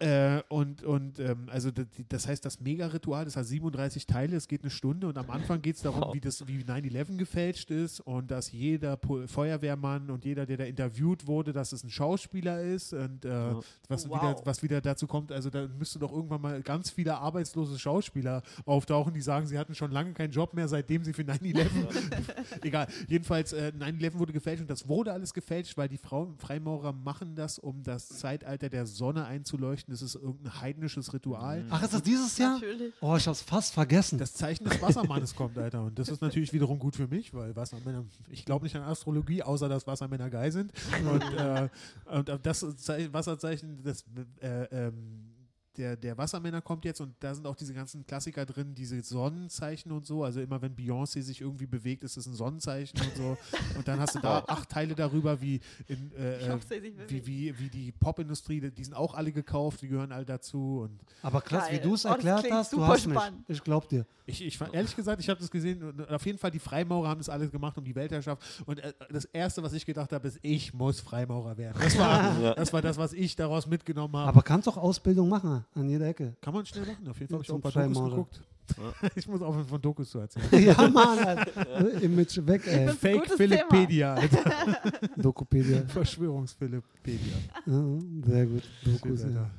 Äh, und und ähm, also das heißt, das Mega-Ritual, das hat 37 Teile, es geht eine Stunde und am Anfang geht es darum, Wow. wie das wie 9-11 gefälscht ist und dass jeder Po- Feuerwehrmann und jeder, der da interviewt wurde, dass es ein Schauspieler ist und äh, was, Wow. wieder, was wieder dazu kommt, also da müsste doch irgendwann mal ganz viele arbeitslose Schauspieler auftauchen, die sagen, sie hatten schon lange keinen Job mehr, seitdem sie für 9-11 Egal, jedenfalls äh, 9-11 wurde gefälscht und das wurde alles gefälscht, weil die Frau, Freimaurer machen das, um das Zeitalter der Sonne einzuleuchten. Das ist irgendein heidnisches Ritual. Ach, ist das dieses Jahr? Natürlich. Oh, ich hab's fast vergessen. Das Zeichen des Wassermannes kommt, Alter. Und das ist natürlich wiederum gut für mich, weil Wassermänner, ich glaube nicht an Astrologie, außer dass Wassermänner geil sind. Und, äh, und das Zei- Wasserzeichen, das, äh, ähm, der, der Wassermänner kommt jetzt und da sind auch diese ganzen Klassiker drin, diese Sonnenzeichen und so. Also immer wenn Beyoncé sich irgendwie bewegt, ist es ein Sonnenzeichen und so. Und dann hast du da acht Teile darüber, wie, in, äh, hoffe, sich wie, wie, wie die Popindustrie, die sind auch alle gekauft, die gehören alle dazu. Und Aber krass, wie Geil. du es erklärt hast, du super hast mich. spannend. Ich glaub dir. Ich, ich fand- ehrlich gesagt, ich habe das gesehen. Und auf jeden Fall, die Freimaurer haben das alles gemacht um die Weltherrschaft. Und äh, das Erste, was ich gedacht habe, ist, ich muss Freimaurer werden. Das war, das war das, was ich daraus mitgenommen habe. Aber kannst doch Ausbildung machen an jeder Ecke. Kann man schnell machen. Auf jeden Fall habe ich auch ein paar Dokus geguckt. Ich muss aufhören, von Dokus zu erzählen. ja, Mann, Alter. Image weg, ey. Fake Philippedia, Alter. Dokupedia. Verschwörungsphilippedia. Ja, sehr gut. Dokus, Shit, ja.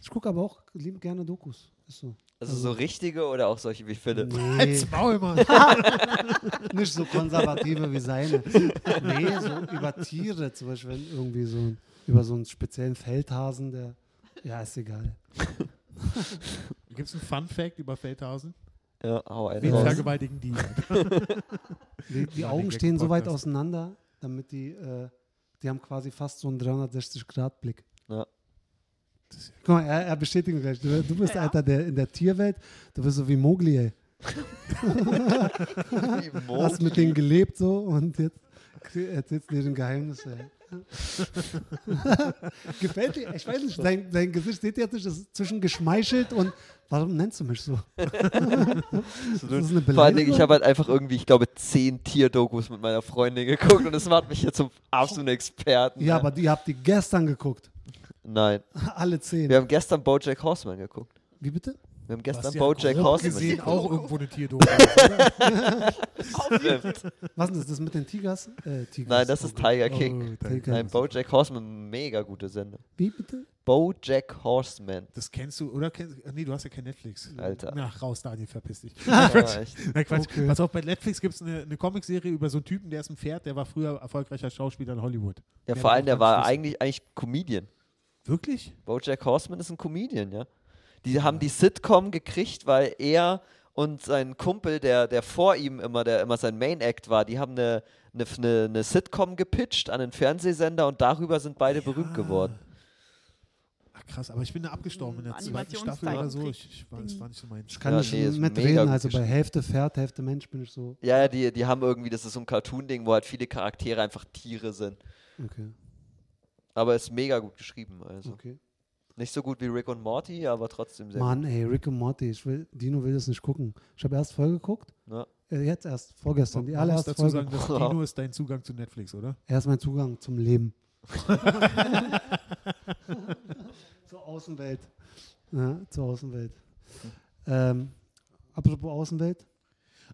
Ich gucke aber auch lieb gerne Dokus. Ist so. Also so richtige oder auch solche wie Philipp? Nee, Halt's Maul, Mann. nicht so konservative wie seine. Nee, so über Tiere, zum Beispiel wenn irgendwie so ein, über so einen speziellen Feldhasen, der. Ja, ist egal. Gibt es einen Fun-Fact über Feldhausen? Ja, hau einen Wen raus. vergewaltigen die? Die, die Augen stehen so weit auseinander, damit die, äh, die haben quasi fast so einen 360-Grad-Blick. Ja. Guck mal, er, er bestätigt gleich. Du, du bist, Ja. Alter, der, in der Tierwelt, du bist so wie Mowgli, ey. Hast mit denen gelebt so und jetzt erzählst du dir ein Geheimnis, ey. Gefällt dir? Ich weiß nicht, dein, dein Gesicht seht ihr jetzt nicht, das ist zwischen geschmeichelt und warum nennst du mich so? Das ist eine Vor allen Dingen, Beleidigung. ich habe halt einfach irgendwie, ich glaube, zehn Tierdokus mit meiner Freundin geguckt und das macht mich jetzt zum absoluten Experten. Ja, ne? aber die habt ihr gestern geguckt. Nein. Alle zehn. Wir haben gestern Bojack Horseman geguckt. Wie bitte? Wir haben gestern Was ja Bojack Horseman gesehen geguckt. auch irgendwo eine Tierdoku. Stimmt. Was ist das mit den Tigers? Äh, Tigers. Nein, das ist Tiger Oh, King. Tiger Nein, Bojack Horseman, mega gute Sendung. Wie bitte? Bojack Horseman. Das kennst du, oder? Kennst, nee, du hast ja kein Netflix. Alter. Na, raus, Daniel, verpiss dich. Ja. Na, Quatsch. Okay. Pass auf, bei Netflix gibt es eine, eine Comicserie über so einen Typen, der ist ein Pferd, der war früher erfolgreicher Schauspieler in Hollywood. Ja, Der vor allem, der war eigentlich, eigentlich Comedian. Wirklich? Bojack Horseman ist ein Comedian, ja. Die haben die Sitcom gekriegt, weil er und sein Kumpel, der, der vor ihm immer, der immer sein Main Act war, die haben eine, eine, eine, eine Sitcom gepitcht an einen Fernsehsender und darüber sind beide berühmt geworden. Ach krass, aber ich bin da abgestorben in der Ein zweiten Staffel oder so. Ich, ich war, das war nicht so meins. Ich kann Ja, nicht nee, mitreden, also bei. Hälfte Pferd, Hälfte Mensch bin ich so. Ja, ja, die, die haben irgendwie, das ist so ein Cartoon-Ding, wo halt viele Charaktere einfach Tiere sind. Okay, Aber ist mega gut geschrieben. Also. okay. Nicht so gut wie Rick und Morty, aber trotzdem sehr Mann, ey, Rick und Morty, ich will, Dino will das nicht gucken. Ich habe erst Folge geguckt, gut. Ja. äh, jetzt erst, vorgestern, die Man muss allererste dazu Folge. sagen, dass Dino ist dein Zugang zu Netflix, oder? Er ist mein Zugang zum Leben. zur Außenwelt. Ja, zur Außenwelt. Ähm, apropos Außenwelt.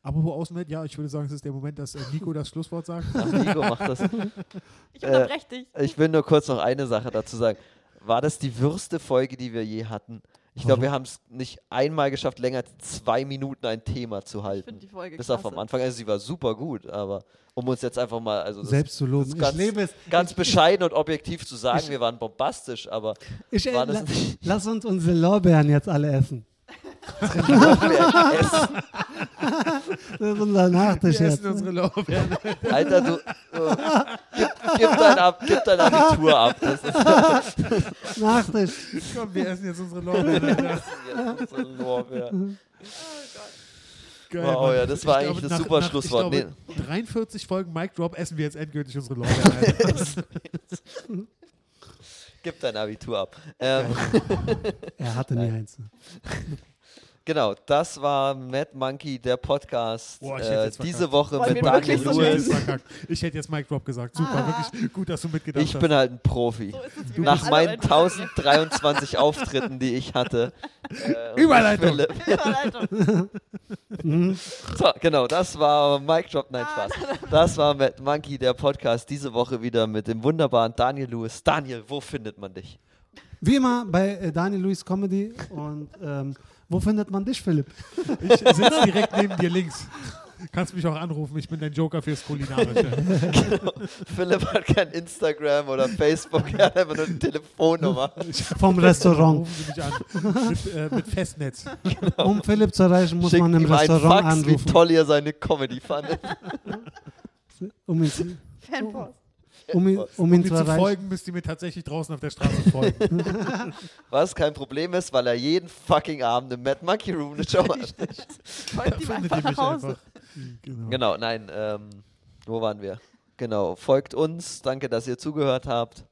Apropos Außenwelt, ja, ich würde sagen, es ist der Moment, dass äh, Nico das Schlusswort sagt. Ach, Nico macht das. Ich Äh, unterbreche dich. Ich will nur kurz noch eine Sache dazu sagen. War das die würste Folge, die wir je hatten? Ich glaube, wir haben es nicht einmal geschafft, länger als zwei Minuten ein Thema zu Ich halten. finde die Folge Bis auf am Anfang. Also sie war super gut, aber um uns jetzt einfach mal, also das Selbst zu loben. Ich ganz- lebe es. ganz ich, bescheiden und objektiv zu sagen, ich- wir waren bombastisch, aber Ich, äh, war das la, nicht- lass uns unsere Lorbeeren jetzt alle essen. Es, Das ist unser Nachtisch Wir jetzt. essen unsere Lorbeeren. Alter, du, du gib, gib, dein Ab, gib dein Abitur ab. Das ist Nachtisch. Komm, wir essen jetzt unsere Lorbeeren. Alter. jetzt unsere Lorbeer. Geil, Wow, Mann. ja, das war Ich eigentlich glaube, das nach- super nach, Schlusswort. Ich glaube, 43 Folgen Mic Drop essen wir jetzt endgültig unsere Lorbeeren. Gib dein Abitur ab. Ähm, Er hatte nie eins. Genau, das war Mad Monkey, der Podcast. Boah, ich äh, diese. Woche Wollen mit Daniel so ich, hätte Lewis. ich hätte jetzt Mic Drop gesagt. Super, wirklich gut, dass du mitgedacht Ich hast. bin halt ein Profi. So Nach meinen alle 1023 Auftritten, die ich hatte. äh, Überleitung. Überleitung. Mhm. So, genau, das war Mic Drop, nein, Spaß. Das war Mad Monkey, der Podcast. Diese Woche wieder mit dem wunderbaren Daniel Lewis. Daniel, wo findet man dich? Wie immer bei äh, Daniel Lewis Comedy. Und ähm, wo findet man dich, Philipp? Ich sitze direkt neben dir links. Kannst mich auch anrufen, ich bin dein Joker fürs Kulinarische. Philipp hat kein Instagram oder Facebook, er hat einfach nur eine Telefonnummer. Vom Restaurant. Rufen Sie mich an. Mit, äh, mit Festnetz. Um Philipp zu erreichen, muss Schickt man im Restaurant Fax, wie anrufen. toll ihr seine Comedy fandet. Um ihn, Fanpost. Um ihn, um Um ihn zu folgen, müsst ihr mir tatsächlich draußen auf der Straße folgen. Was kein Problem ist, weil er jeden fucking Abend im Mad Monkey Room eine Show hat. Folgt ihm Findet einfach ihr nach mich Hause. einfach. Genau. Genau, nein, ähm, wo waren wir? Genau, folgt uns, danke, dass ihr zugehört habt.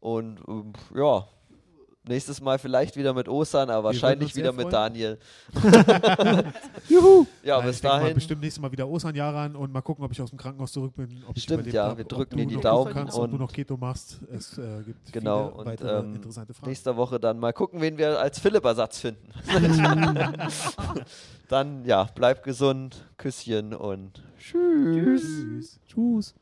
Und ähm, ja, nächstes Mal vielleicht wieder mit Osan, aber würden wahrscheinlich wieder mit. Daniel. Juhu! Ja, Nein, bis ich denk Mal dahin. bestimmt nächstes Mal wieder Osan Jaran und mal gucken, ob ich aus dem Krankenhaus zurück bin. Ob ich Stimmt, überlebt ja, hab, wir drücken dir die Daumen kannst, ob du und- noch Keto machst. Es äh, gibt Genau, viele und, weitere ähm, interessante Fragen. Nächste Woche dann mal gucken, wen wir als Philipp-Ersatz finden. dann, ja, bleibt gesund, Küsschen und tschüss. Tschüss. Tschüss.